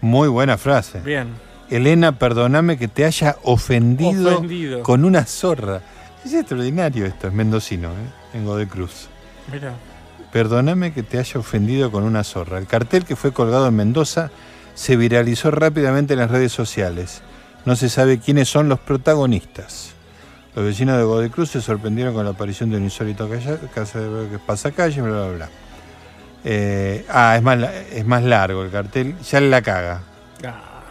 Muy buena frase. Bien. Elena, perdóname que te haya ofendido, Ofendido. con una zorra. Es extraordinario esto, es mendocino, ¿eh? en Godoy Cruz. Mira. Perdóname que te haya ofendido con una zorra. El cartel que fue colgado en Mendoza se viralizó rápidamente en las redes sociales. No se sabe quiénes son los protagonistas. Los vecinos de Godoy Cruz se sorprendieron con la aparición de un insólito casa de pasacalle, bla, bla, bla. Eh, ah, es más, es más largo el cartel, ya la caga.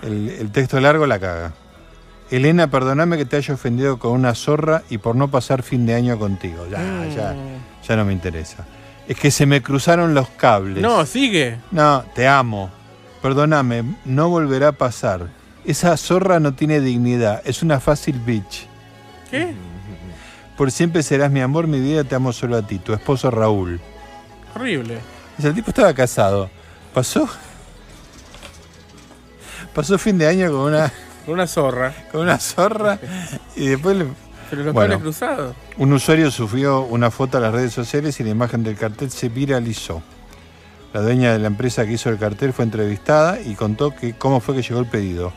El, el texto largo la caga. Elena, perdóname que te haya ofendido con una zorra y por no pasar fin de año contigo. Ya, ya, ya no me interesa. Es que se me cruzaron los cables. No, sigue. No, te amo. Perdóname, no volverá a pasar. Esa zorra no tiene dignidad, es una fácil bitch. ¿Qué? Por siempre serás mi amor, mi vida, te amo solo a ti, tu esposo Raúl. Horrible. O sea, el tipo estaba casado. Pasó. Pasó fin de año con una. Con una zorra. Con una zorra. Y después le. Pero los Bueno. cruzados. Un usuario subió una foto a las redes sociales y la imagen del cartel se viralizó. La dueña de la empresa que hizo el cartel fue entrevistada y contó que cómo fue que llegó el pedido.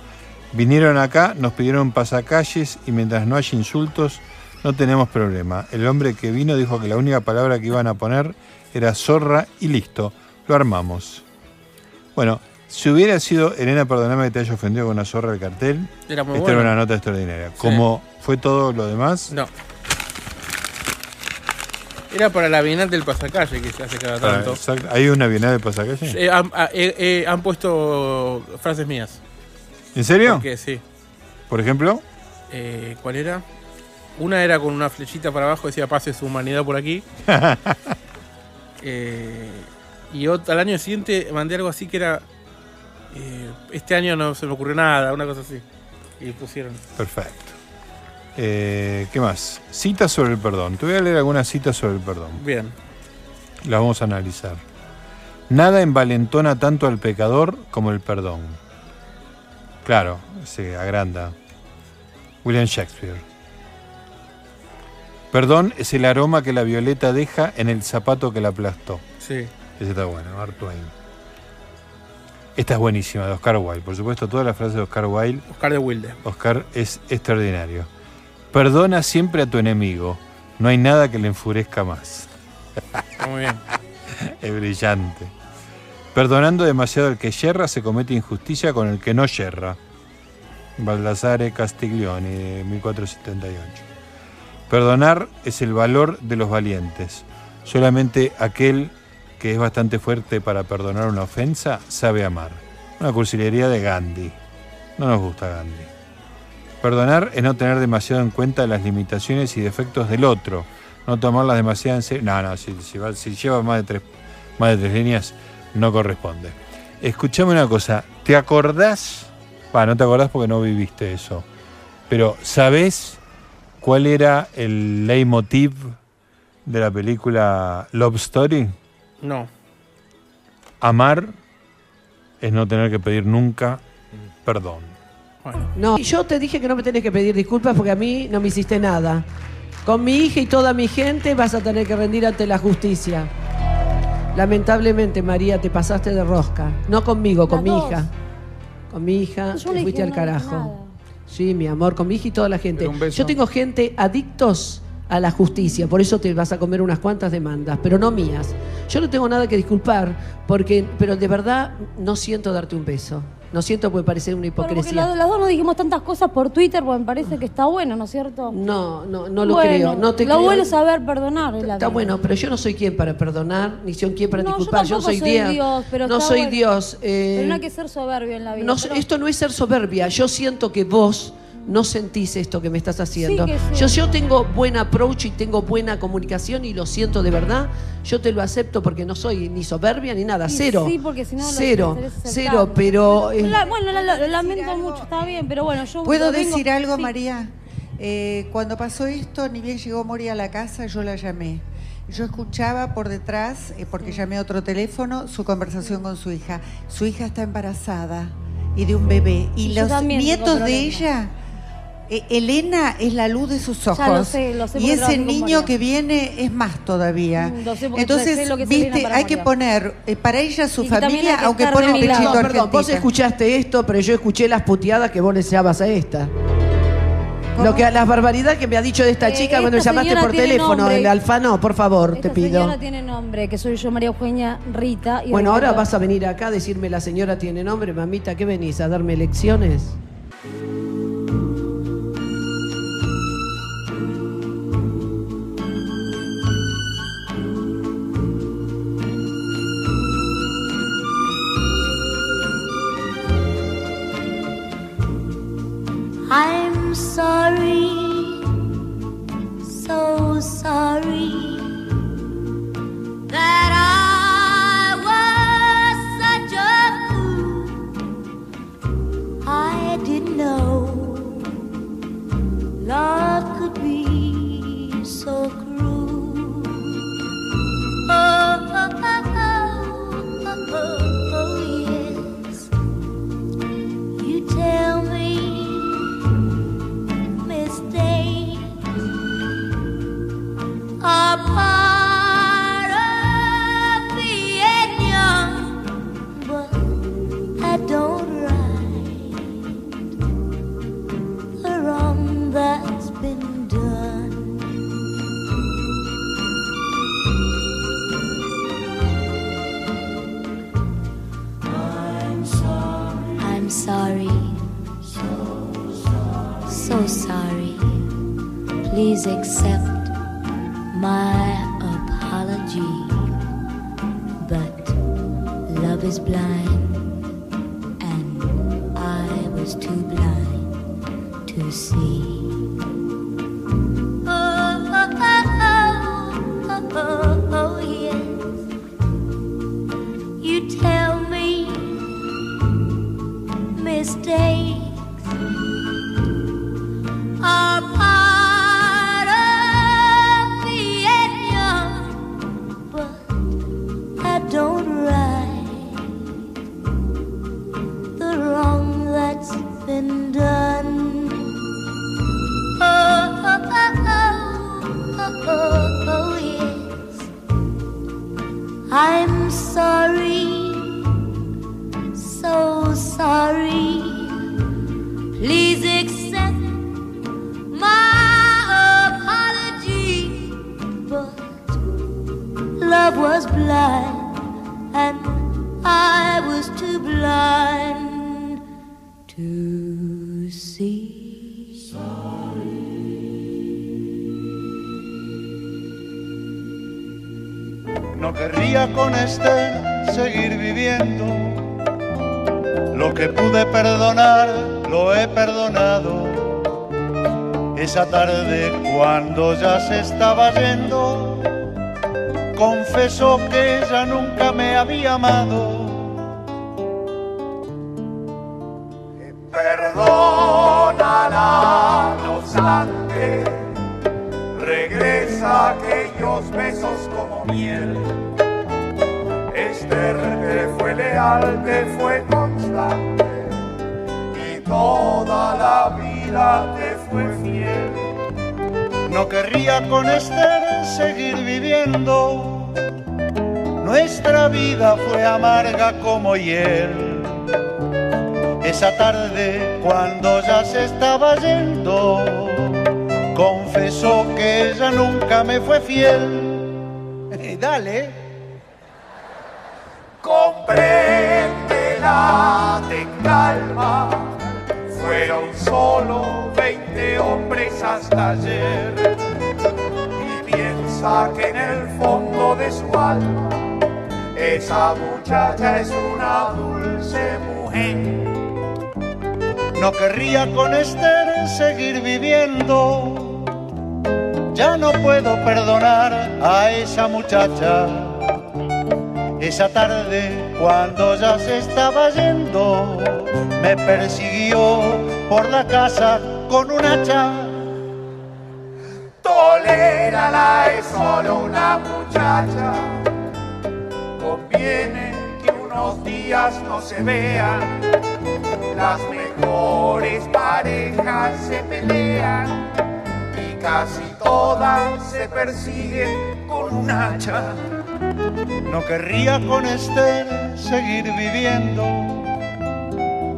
Vinieron acá, nos pidieron pasacalles y mientras no haya insultos, no tenemos problema. El hombre que vino dijo que la única palabra que iban a poner era zorra y listo. Lo armamos. Bueno, si hubiera sido, Elena, perdóname que te haya ofendido con una zorra el cartel, Era muy esta bueno. era una nota extraordinaria. Como fue todo lo demás, No. Era para la bienal del pasacalle que se hace cada Ah, tanto. exacto. ¿Hay una bienal de pasacalle? Eh, han, ah, eh, eh, han puesto frases mías. ¿En serio? Porque sí. Por ejemplo, Eh, ¿Cuál era? Una era con una flechita para abajo, decía pase su humanidad por aquí. Eh, y al año siguiente mandé algo así que era. este año no se me ocurrió nada, una cosa así. Y pusieron. perfecto. Eh, ¿Qué más? Citas sobre el perdón. Te voy a leer algunas citas sobre el perdón. Bien. Las vamos a analizar. Nada envalentona tanto al pecador como el perdón. Claro, se agranda. William Shakespeare. Perdón es el aroma que la violeta deja en el zapato que la aplastó. Sí. Ese está bueno, Mark Twain. Esta es buenísima, de Oscar Wilde. Por supuesto, todas las frases de Oscar Wilde. Oscar de Wilde. Oscar es extraordinario. Perdona siempre a tu enemigo. No hay nada que le enfurezca más. Está muy bien. es brillante. Perdonando demasiado al que yerra, se comete injusticia con el que no yerra. Baldassare Castiglioni, de 1478. Perdonar es el valor de los valientes. Solamente aquel que es bastante fuerte para perdonar una ofensa sabe amar. Una cursilería de Gandhi. No nos gusta Gandhi. Perdonar es no tener demasiado en cuenta las limitaciones y defectos del otro. No tomarlas demasiado en serio. No, no, si, si va- si lleva más de, tres, más de tres líneas, no corresponde. Escuchame una cosa. ¿Te acordás? Va, no te acordás porque no viviste eso. Pero, ¿sabés cuál era el leitmotiv de la película Love Story? No. Amar es no tener que pedir nunca perdón. No, yo te dije que no me tenés que pedir disculpas porque a mí no me hiciste nada. Con mi hija y toda mi gente vas a tener que rendir ante la justicia. Lamentablemente, María, te pasaste de rosca. No conmigo, con Las mi dos. hija. Con mi hija Yo te no fuiste dije al nada, carajo. Sí, mi amor, con mi hija y toda la gente. Pero un beso. Yo tengo gente adictos a la justicia, por eso te vas a comer unas cuantas demandas, pero no mías. Yo no tengo nada que disculpar, porque, pero de verdad no siento darte un beso. No siento porque parece una Bueno, porque hipocresía. los, los dos nos dijimos tantas cosas por Twitter, porque me parece que está bueno, ¿no es cierto? No, no, no lo Bueno, creo. No te lo creo. bueno es saber perdonar. en la Está bueno, pero yo no soy quien para perdonar, ni soy quien para No, yo disculpar. Yo, no tampoco soy, soy Dios. Dios, pero no soy bueno. Dios. eh, Pero no hay que ser soberbio en la vida. no- pero- esto no es ser soberbia. Yo siento que vos no sentís esto que me estás haciendo. Sí. Yo, yo tengo buen approach y tengo buena comunicación y lo siento de verdad. Yo te lo acepto porque no soy ni soberbia ni nada. Cero. Sí, porque si no lo Cero. aceptar. Cero, pero. eh, La- bueno, la- la- lo lamento mucho, está bien, pero bueno, yo. ¿Puedo lo vengo- decir algo, sí. María? Eh, cuando pasó esto, ni bien llegó Mori a la casa, yo la llamé. Yo escuchaba por detrás, eh, porque llamé a otro teléfono, su conversación con su hija. Su hija está embarazada y de un bebé. Y los nietos de ella, Elena es la luz de sus ojos. Ya lo sé, lo sé y ese niño que viene es más todavía. Mm, lo sé porque sé Entonces, lo que es Elena viste, hay que poner eh, para ella su Y familia, que aunque pone el pechito No, perdón, vos escuchaste esto, pero yo escuché las puteadas que vos le llamabas a esta. Lo que, las barbaridades que me ha dicho de esta Eh, chica cuando llamaste por teléfono, nombre. el Alfano, por favor, te pido. señora tiene nombre, que soy yo, María Eugenia Rita. y Bueno, ahora vas a venir acá a decirme la señora tiene nombre, mamita, ¿qué venís? ¿A darme lecciones? I'm sorry, ya se estaba yendo, confesó que ella nunca me había amado. Como hiel. Esa tarde cuando ya se estaba yendo, confesó que ella nunca me fue fiel. Dale. Compréndela, ten calma. Fueron solo 20 hombres hasta ayer. Y piensa que en el fondo de su alma, esa muchacha es una dulce mujer. No querría con Esther seguir viviendo. Ya no puedo perdonar a esa muchacha. Esa tarde, cuando ya se estaba yendo, me persiguió por la casa con un hacha. Tolérala, es solo una muchacha. Que unos días no se vean. Las mejores parejas se pelean y casi todas se persiguen con un hacha. No querría con Esther seguir viviendo.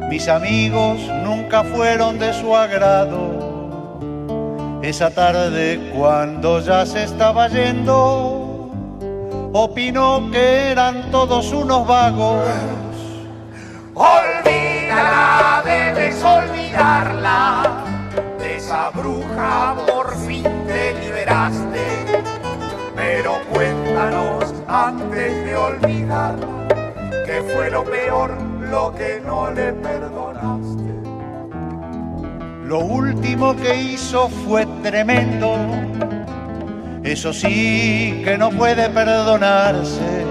Mis amigos nunca fueron de su agrado. Esa tarde, cuando ya se estaba yendo, opinó que eran todos unos vagos. Olvídala, debes olvidarla. De esa bruja por fin te liberaste. Pero cuéntanos antes de olvidarla, que fue lo peor, lo que no le perdonaste. Lo último que hizo fue tremendo. Eso sí que no puede perdonarse.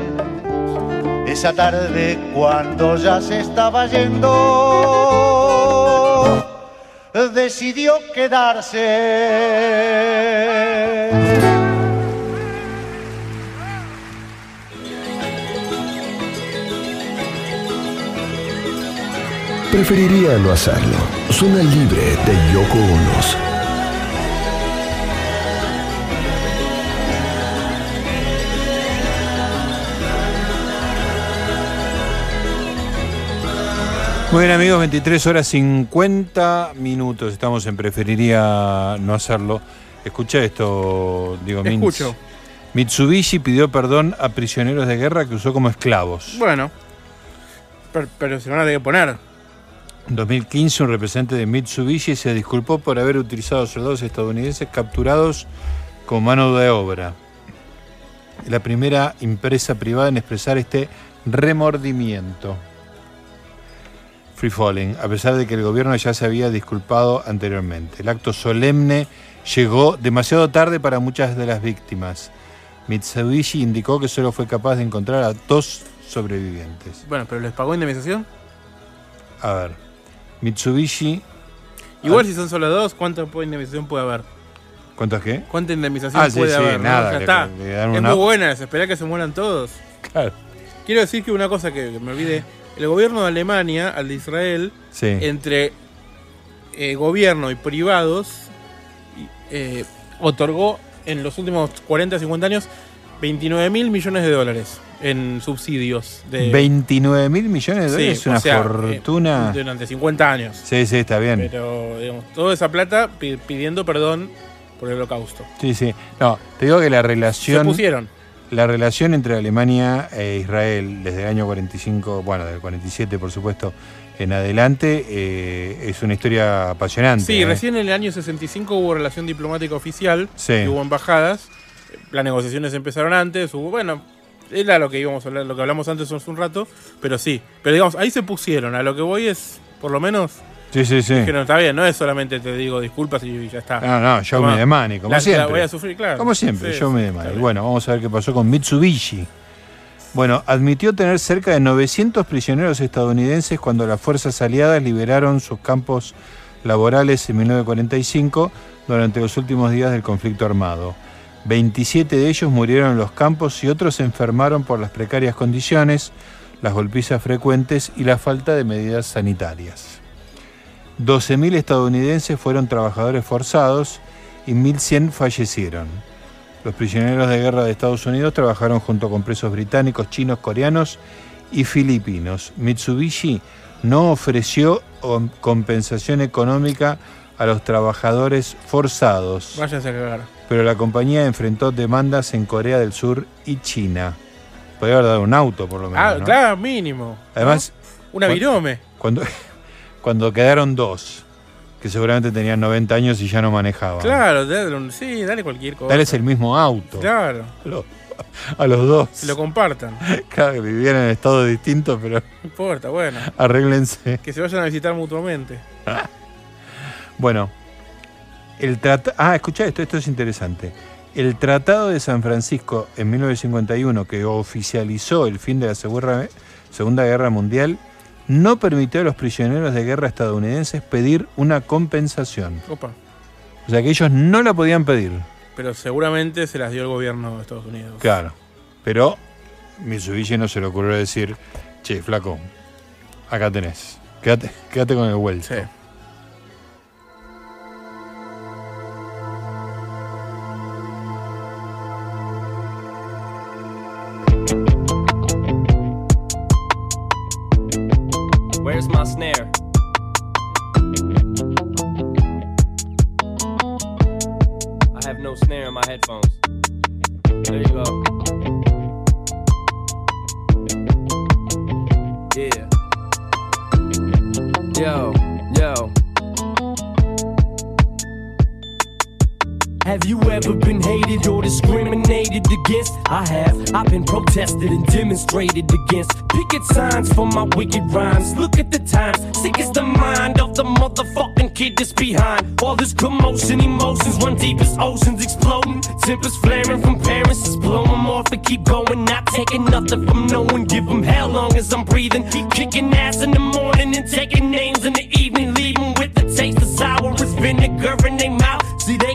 Esa tarde cuando ya se estaba yendo, decidió quedarse. Preferiría no hacerlo. Zona libre de Yoko Onos. Muy bien amigos, 23 horas 50 minutos. Estamos en Preferiría no hacerlo. Escucha esto, digo. Escucho. Mitsubishi pidió perdón a prisioneros de guerra que usó como esclavos. Bueno. Pero, pero se van a tener que poner. En 2015, un representante de Mitsubishi se disculpó por haber utilizado soldados estadounidenses capturados como mano de obra. La primera empresa privada en expresar este remordimiento. Free Falling, a pesar de que el gobierno ya se había disculpado anteriormente. El acto solemne llegó demasiado tarde para muchas de las víctimas. Mitsubishi indicó que solo fue capaz de encontrar a dos sobrevivientes. Bueno, pero ¿les pagó indemnización? A ver, Mitsubishi. Igual Ah. si son solo dos, ¿cuánta indemnización puede haber? ¿Cuántas qué? ¿Cuánta indemnización Ah, sí, puede sí, haber? no? nada, Ya le- está. le es una- muy buena, esperar que se mueran todos. Claro. Quiero decir que una cosa que me olvidé. El gobierno de Alemania, al de Israel, Sí. entre eh, gobierno y privados, eh, otorgó en los últimos 40, 50 años 29 mil millones de dólares en subsidios. De, 29 mil millones de Sí, dólares es o una sea, fortuna. eh, durante 50 años. Sí, sí, está bien. Pero, digamos, toda esa plata pi- pidiendo perdón por el holocausto. Sí, sí. No, te digo que la relación. Se pusieron. La relación entre Alemania e Israel desde el año 45, bueno, del 47 por supuesto, en adelante, eh, es una historia apasionante. Sí, ¿eh? recién en el año 65 hubo relación diplomática oficial, Sí. hubo embajadas. Las negociaciones empezaron antes, hubo, bueno, era lo que íbamos a hablar, lo que hablamos antes hace un rato, pero sí. Pero digamos, ahí se pusieron. A lo que voy es, por lo menos, Sí, sí, sí. que no está bien, no es solamente te digo disculpas y ya está. No, no, Toma, me the money, como la- la siempre. voy a sufrir, claro. Como siempre, Sí, show me está bien. Bueno, vamos a ver qué pasó con Mitsubishi. Bueno, admitió tener cerca de 900 prisioneros estadounidenses cuando las fuerzas aliadas liberaron sus campos laborales en 1945 durante los últimos días del conflicto armado. 27 de ellos murieron en los campos y otros se enfermaron por las precarias condiciones, las golpizas frecuentes y la falta de medidas sanitarias. 12.000 estadounidenses fueron trabajadores forzados y 1.100 fallecieron. Los prisioneros de guerra de Estados Unidos trabajaron junto con presos británicos, chinos, coreanos y filipinos. Mitsubishi no ofreció compensación económica a los trabajadores forzados, Váyanse a cagar. pero la compañía enfrentó demandas en Corea del Sur y China. Podría haber dado un auto, por lo menos. Ah, ¿no? claro, mínimo. Además, ¿no? Una virome. Cuando, cuando quedaron dos, que seguramente tenían 90 años y ya no manejaban. Claro, dale sí, dale cualquier cosa. Dales el mismo auto. Claro. A los, a los dos. Se lo compartan. Claro, que vivían en estados distintos, pero No importa, bueno. arréglense. Que se vayan a visitar mutuamente. Bueno, el. Ah, escucha esto, esto es interesante. El Tratado de San Francisco en 1951, que oficializó el fin de la Segunda Guerra Mundial, no permitió a los prisioneros de guerra estadounidenses pedir una compensación. Opa. O sea que ellos no la podían pedir. Pero seguramente se las dio el gobierno de Estados Unidos. Claro. Pero Mitsubishi no se le ocurrió decir, che, flaco, acá tenés. Quédate, quédate con el vuelto. Where's my snare? I have no snare in my headphones. There you go. Yeah. Yo. Have you ever been hated or discriminated against? I have. I've been protested and demonstrated against. Picket signs for my wicked rhymes. Look at the times. Sick is the mind of the motherfucking kid that's behind. All this commotion, emotions run deep as oceans exploding. Tempers flaring from parents. Just blow them off and keep going. Not taking nothing from no one. Give them hell long as I'm breathing. Keep kicking ass in the morning and taking names in the evening. Leaving with the taste of sour as vinegar in their mouth.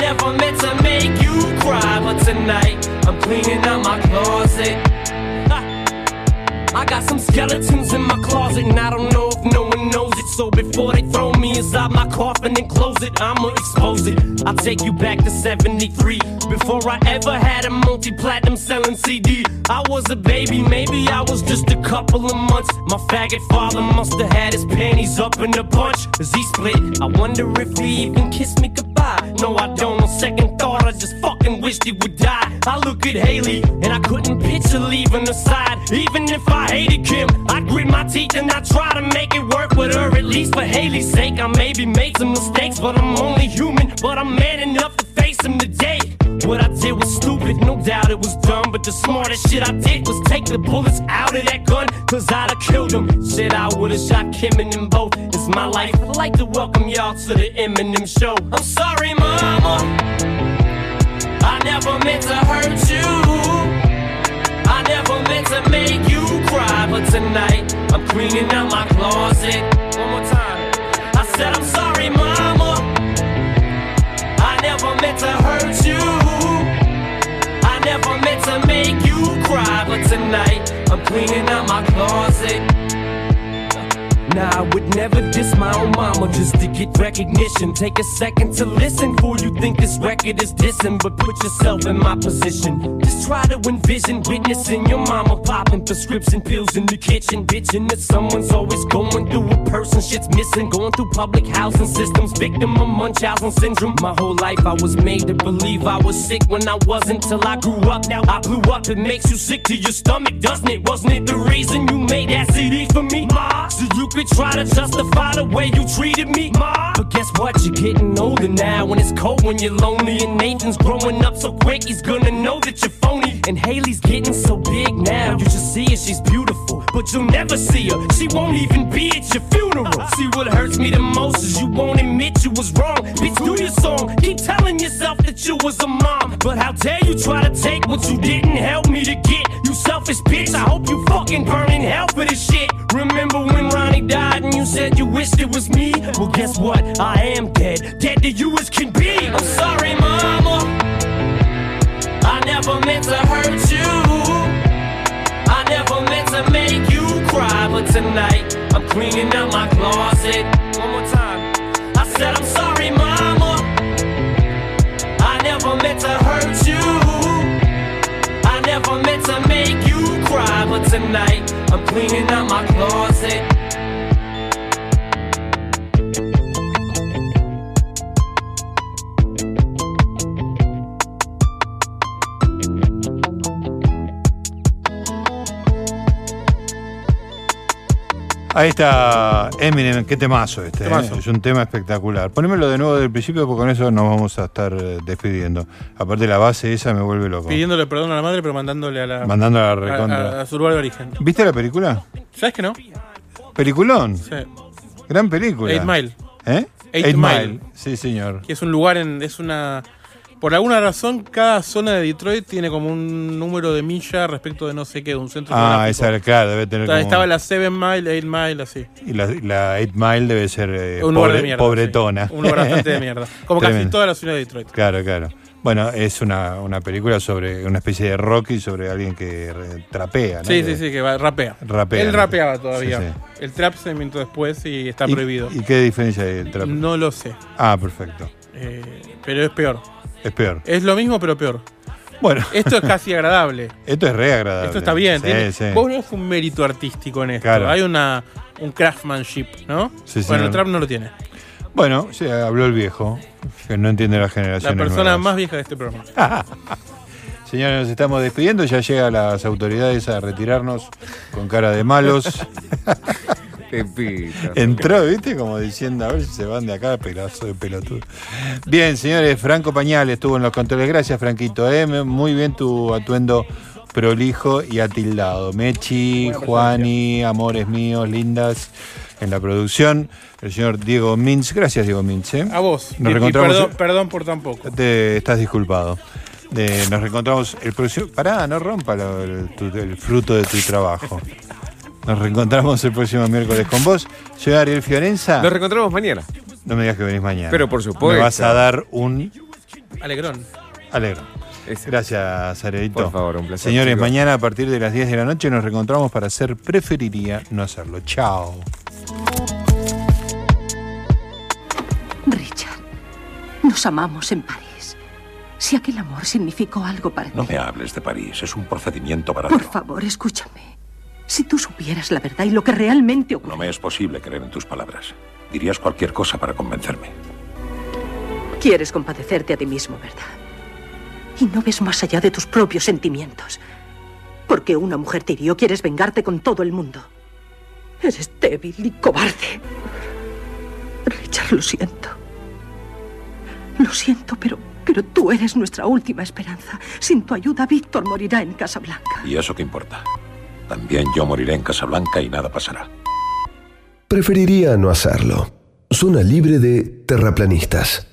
Never meant to make you cry, but tonight I'm cleaning out my closet. I got some skeletons in my closet, and I don't know if no one knows it. So before they throw me inside my coffin and close it, I'ma expose it. I'll take you back to 73. Before I ever had a multi platinum selling CD, I was a baby, maybe I was just a couple of months. My faggot father must have had his panties up in a bunch as he split. I wonder if he even kissed me goodbye. No, I don't. On second thought, I just fucking wished he would die. I look at Haley and I couldn't picture leaving her side. Even if I hated Kim, I grit my teeth and I try to make it work with her. At least for Haley's sake, I maybe made some mistakes, but I'm only human. But I'm man enough to face them today. What I did was stupid, no doubt it was dumb. But the smartest shit I did was take the bullets out of that gun, cause I'd have killed him. Shit, I would've shot Kim and them both. It's my life. I'd like to welcome y'all to the Eminem show. I'm sorry, mama. I never meant to hurt you. I never meant to make you cry, but tonight I'm cleaning out my closet. One more time. I said I'm sorry, mama. I never meant to hurt you. I never meant to make you cry, but tonight I'm cleaning out my closet. Nah, I would never diss my own mama just to get recognition. Take a second to listen before you think this record is dissing, but put yourself in my position. Just try to envision witnessing your mama popping prescription pills in the kitchen, bitching that someone's always going through a person shit's missing, going through public housing systems, victim of Munchausen syndrome. My whole life I was made to believe I was sick when I wasn't till I grew up. Now I blew up. It makes you sick to your stomach, doesn't it? Wasn't it the reason you made that CD for me, ma? So you could try to justify the way you treated me, ma. But guess what? You're getting older now, and it's cold when you're lonely. And Nathan's growing up so quick, he's gonna know that you're phony. And Haley's getting so big now, you should see her, she's beautiful. but you'll never see her. She won't even be at your funeral. See what hurts me the most is you won't admit you was wrong. Bitch, do your song. Keep telling yourself that you was a mom, but how dare you try to take what you didn't help me to get? You selfish bitch. I hope you fucking burn in hell for this shit. Remember when Ronnie died and you said you wished it was me? Well, guess what? I am dead. Dead to you as can be. I'm sorry, mama. I never meant to hurt you. I never meant to make you cry. But tonight, I'm cleaning out my closet. One more time. I said, I'm sorry, mama. I never meant to hurt you. I never meant to make you cry. But tonight, I'm cleaning out my closet. Ahí está Eminem, qué temazo este. ¿eh? Es un tema espectacular. Ponémelo de nuevo del principio porque con eso nos vamos a estar eh, despidiendo. Aparte la base esa me vuelve loco. Pidiéndole perdón a la madre, pero mandándole a la. Mandándole a la recontra. A, a su lugar de origen. ¿Viste la película? ¿Sabes que no? Peliculón. Sí. Gran película. Eight Mile. ¿Eh? Eight Mile. Sí, señor. Que es un lugar en. Es una. Por alguna razón, cada zona de Detroit tiene como un número de milla respecto de no sé qué, de un centro Ah, esa, claro, debe tener como- Estaba la 7 Mile, 8 Mile, así. Y la, la 8 Mile debe ser eh, Un pobre- de mierda, pobretona. sí. Un lugar bastante de mierda. Como casi toda la ciudad de Detroit. Claro, claro. Bueno, es una, una película sobre una especie de Rocky sobre alguien que trapea, ¿no? Sí, Que- sí, sí, que va, rapea. Rapea, Él rapeaba todavía. Sí, sí. El trap se inventó después y está ¿Y- prohibido. ¿Y qué diferencia hay del trap? No lo sé. Ah, perfecto. Eh, pero es peor. Es peor. Es lo mismo, pero peor. Bueno. Esto es casi agradable. Esto es re agradable. Esto está bien. Sí, sí. Vos ves un mérito artístico en esto. Claro. Hay una, un craftsmanship, ¿no? Sí, bueno, señor. el trap no lo tiene. Bueno, sí, habló el viejo, que no entiende la La generación. persona más vieja de este programa. Señores, nos estamos despidiendo. Ya llegan las autoridades a retirarnos con cara de malos. Pepita. Entró, ¿viste? Como diciendo, a ver si se van de acá, pedazo de pelotudo. Bien, señores, Franco Pañal estuvo en los controles. Gracias, Franquito. ¿eh? Muy bien tu atuendo prolijo y atildado. Mechi, Juani, amores míos, lindas en la producción. El señor Diego Mintz. Gracias, Diego Mintz. ¿eh? A vos. Nos Y- y reencontramos. perdón, perdón por tan poco. Te estás disculpado. Eh, nos reencontramos el próximo. Pará, no rompa lo- el, tu- el fruto de tu trabajo. Nos reencontramos el próximo miércoles con vos. Soy Ariel Fiorenza. Nos reencontramos mañana. No me digas que venís mañana. Pero por supuesto. Me vas a dar un Alegrón. alegro. Gracias, Arielito. Por favor, un placer, Señores, chicos. mañana a partir de las 10 de la noche nos reencontramos para hacer Preferiría no hacerlo. Chao. Richard, nos amamos en París. Si aquel amor significó algo para ti, No me hables de París, es un procedimiento por barato. favor, escúchame. Si tú supieras la verdad y lo que realmente ocurrió, No me es posible creer en tus palabras. Dirías cualquier cosa para convencerme. quieres compadecerte a ti mismo, ¿verdad? Y no ves más allá de tus propios sentimientos. Porque una mujer te hirió, quieres vengarte con todo el mundo. Eres débil y cobarde. Richard, lo siento. Lo siento, pero, pero tú eres nuestra última esperanza. Sin tu ayuda, Víctor morirá en Casablanca. ¿Y eso qué importa? También yo moriré en Casablanca y nada pasará. Preferiría no hacerlo. Zona libre de terraplanistas.